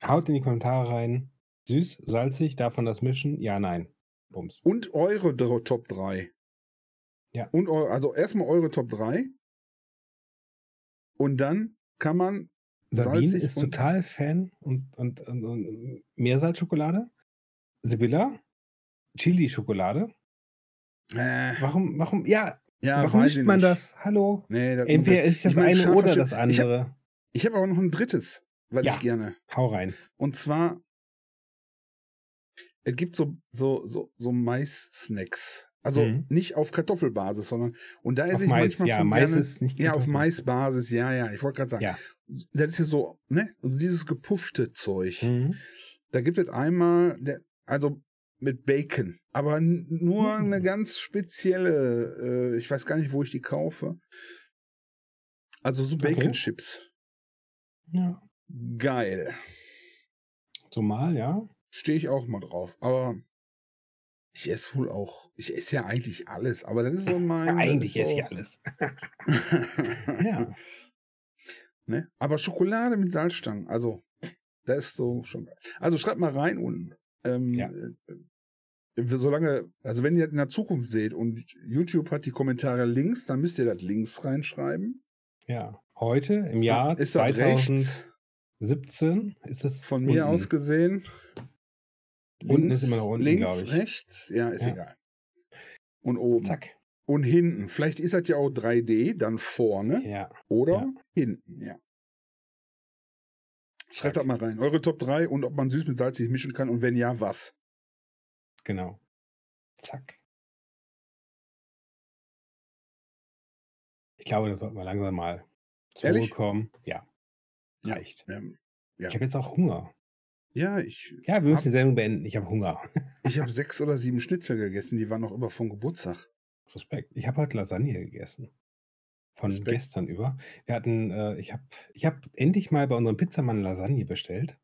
Haut in die Kommentare rein. Süß, salzig, man das mischen? Ja, nein. Bums. Und eure Top 3. Ja. Und eu also erstmal eure Top 3. Und dann kann man Sabine salzig ist total Fan und, und, und, und Meersalzschokolade. Sibylla, Chili-Schokolade. Äh, Warum, warum, ja, ja, warum mischt man nicht. das? Hallo? Nee, das Entweder ist das ich mein, eine oder das Ich habe andere. ich hab aber noch ein drittes, was Ja. ich gerne. Hau rein. Und zwar, es gibt so, so, so, so Mais-Snacks. Also Mhm. nicht auf Kartoffelbasis, sondern, und da esse ich Mais, manchmal ja, schon Mais gerne, ist nicht ja, auf. Maisbasis, ja, ja, ich wollte gerade sagen. Ja. Das ist ja so, ne, dieses gepuffte Zeug. Mhm. Da gibt es einmal, der, also mit Bacon, aber nur Mhm. eine ganz spezielle, äh, ich weiß gar nicht, wo ich die kaufe. Also so Okay. Bacon Chips. Ja. Geil. So mal, ja. Stehe ich auch mal drauf. Aber ich esse wohl auch, ich esse ja eigentlich alles, aber das ist so mein. ja das eigentlich ist esse so, ich alles. Ja. ne? Aber Schokolade mit Salzstangen, also das ist so schon geil. Also schreibt mal rein und ähm, Ja. äh, solange, also wenn ihr das in der Zukunft seht und YouTube hat die Kommentare links, dann müsst ihr das links reinschreiben. ja. Heute im Jahr ist das 2017 rechts ist es von mir unten. aus gesehen? Noch unten, links, rechts, ja, ist Ja. egal. Und oben. Zack. Und hinten. Vielleicht ist das ja auch 3D, dann vorne Ja. oder Ja. hinten, ja. Schreibt das mal rein. Eure Top 3 und ob man süß mit salzig mischen kann und wenn ja, was. Genau. Zack. Ich glaube, da sollten wir langsam mal zur Ehrlich? Ruhe kommen. Ja. Ja. Reicht. Ähm, Ja. Ich habe jetzt auch Hunger. Ja, ich, Ja, wir Hab- müssen die Sendung beenden. Ich habe Hunger. ich habe sechs oder sieben Schnitzel gegessen, die waren noch über vom Geburtstag. Respekt. Ich habe heute Lasagne gegessen. von Respekt. gestern über. Wir hatten, äh, ich habe ich hab endlich mal bei unserem Pizzamann Lasagne bestellt.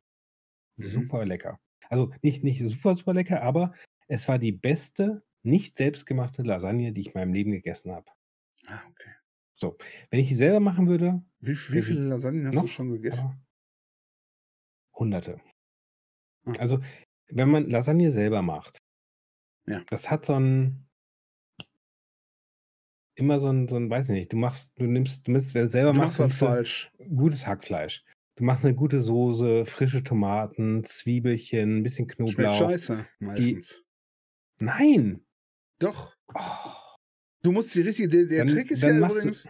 Mhm. Super lecker. Also nicht, nicht super, super lecker, aber es war die beste, nicht selbstgemachte Lasagne, die ich in meinem Leben gegessen habe. Ah, okay. So, wenn ich die selber machen würde, Wie, wie viele Lasagnen hast du noch, schon gegessen? hunderte. Ah, Also, wenn man Lasagne selber macht, ja. das hat so ein, immer so ein, so ein, weiß ich nicht, du machst, du nimmst, du nimmst, wer selber Du machst was falsch. gutes Hackfleisch. Du machst eine gute Soße, frische Tomaten, Zwiebelchen, ein bisschen Schmeckt Knoblauch. scheiße, Die, meistens. nein! Doch. Oh, Du musst die richtige, der, der dann, Trick ist ja du, übrigens,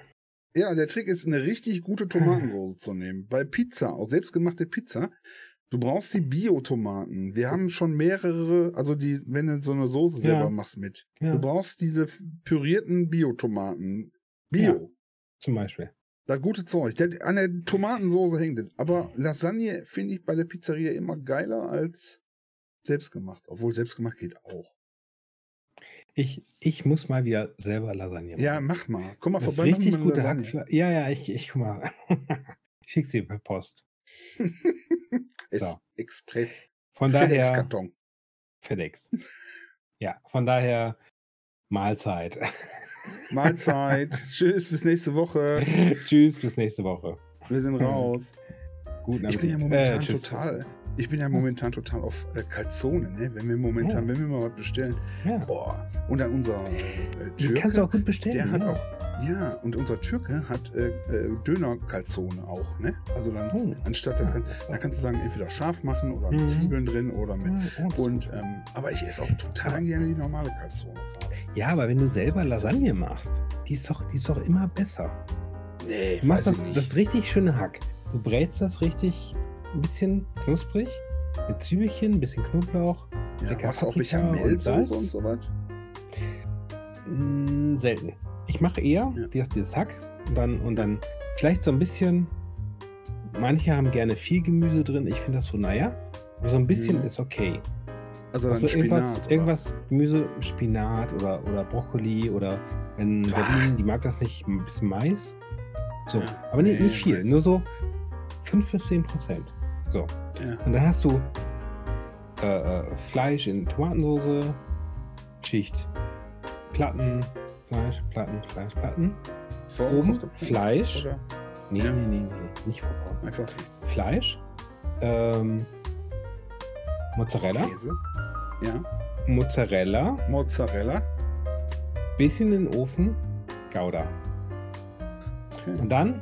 ja, der Trick ist, eine richtig gute Tomatensoße zu nehmen. Bei Pizza, auch selbstgemachte Pizza, du brauchst die Bio-Tomaten. Wir haben schon mehrere, also die, wenn du so eine Soße selber ja, machst mit. Du ja, brauchst diese pürierten Bio-Tomaten. ja, Bio. zum Beispiel. Da gute Zeug. Der, an der Tomatensoße hängt es. Aber Lasagne finde ich bei der Pizzeria immer geiler als selbstgemacht. Obwohl selbstgemacht geht auch. Ich, ich muss mal wieder selber Lasagne Ja, machen. mach mal. Komm mal Das vorbei, richtig gute Lasagne. Hackfleisch. Ja, ja, ich, ich guck mal. Ich schick sie per Post. So. Express. Von daher, FedEx-Karton. FedEx. Ja, von daher Mahlzeit. Mahlzeit. Tschüss, bis nächste Woche. Tschüss, bis nächste Woche. Wir sind raus. Guten Ich bin ja momentan Äh, total. Ich bin ja momentan total auf äh, Calzone, ne? Wenn wir momentan, Oh, wenn wir mal was bestellen. ja. Boah. Und dann unser äh, Die kannst du Türke, auch gut bestellen. der hat ja. auch, ja, und unser Türke hat äh, äh, Döner-Calzone auch, ne? Also dann, Oh, anstatt, ja, ist da auch kannst du sagen, entweder scharf machen oder mit Mhm. Zwiebeln drin oder mit. Ist Und, ähm, aber ich esse auch total gerne die normale Calzone. gerade. ja, aber wenn du selber. Lasagne machst, die ist doch, die ist doch immer besser. Nee, Du machst weiß ich das, das richtig schöne Hack. Du brätst das richtig ein bisschen knusprig mit Zwiebelchen, ein bisschen Knoblauch, Ja, machst du auch und Bechamelsoße und Salz. so was? Mm, selten. Ich mache eher, Ja. wie gesagt, dieses Hack und dann, und dann vielleicht so ein bisschen. Manche haben gerne viel Gemüse drin. Ich finde das so, naja. Aber so ein bisschen Mhm. ist okay. Also Also irgendwas, Spinat. irgendwas Gemüse, Spinat oder, oder Brokkoli oder wenn. Berlin, die mag das nicht, ein bisschen Mais. So, Ja, aber nicht, nee, nicht viel, nur so 5 bis 10 Prozent. So. Ja. Und dann hast du äh, äh, Fleisch in Tomatensauce, Schicht Platten, Fleisch, Platten, Fleisch, Platten. Oben Vorgekochte Platten Fleisch. Oder Nee, Ja. nee, nee, nee, nicht einfach Fleisch, ähm, Mozzarella, Käse? Ja. Mozzarella, Mozzarella. bisschen in den Ofen, Gouda. Okay. Und dann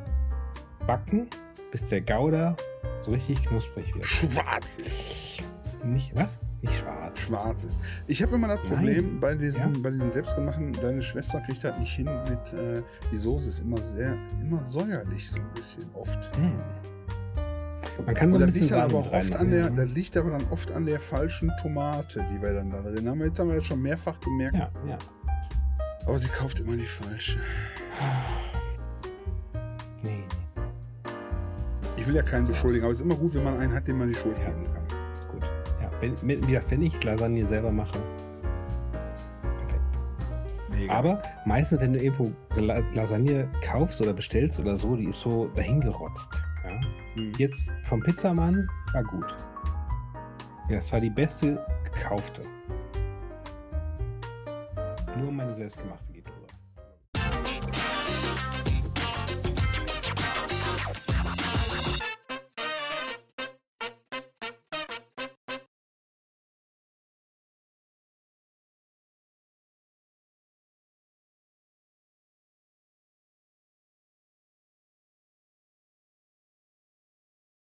backen, bis der Gouda so richtig knusprig wird. Schwarz ist. Nicht, was? Nicht schwarz. Schwarz ist. Ich habe immer das Problem Nein. bei diesen, Ja. bei diesen selbstgemachten, deine Schwester kriegt das nicht hin mit, äh, die Soße ist immer sehr, immer säuerlich so ein bisschen oft. Hm. Man kann Und das liegt dann aber auch oft an der, das liegt aber dann oft an der falschen Tomate, die wir dann da drin haben. Jetzt haben wir jetzt schon mehrfach gemerkt, Ja, ja. aber sie kauft immer die falsche. Nee, Ich will ja keinen beschuldigen, aber es ist immer gut, wenn man einen hat, dem man die Schuld geben kann. gut. Ja, wenn, wie gesagt, wenn ich Lasagne selber mache. Mega. Aber meistens, wenn du irgendwo La- Lasagne kaufst oder bestellst oder so, die ist so dahingerotzt. Ja? Hm. Jetzt vom Pizzamann war gut. Ja, es war die beste gekaufte. Nur meine selbstgemachte.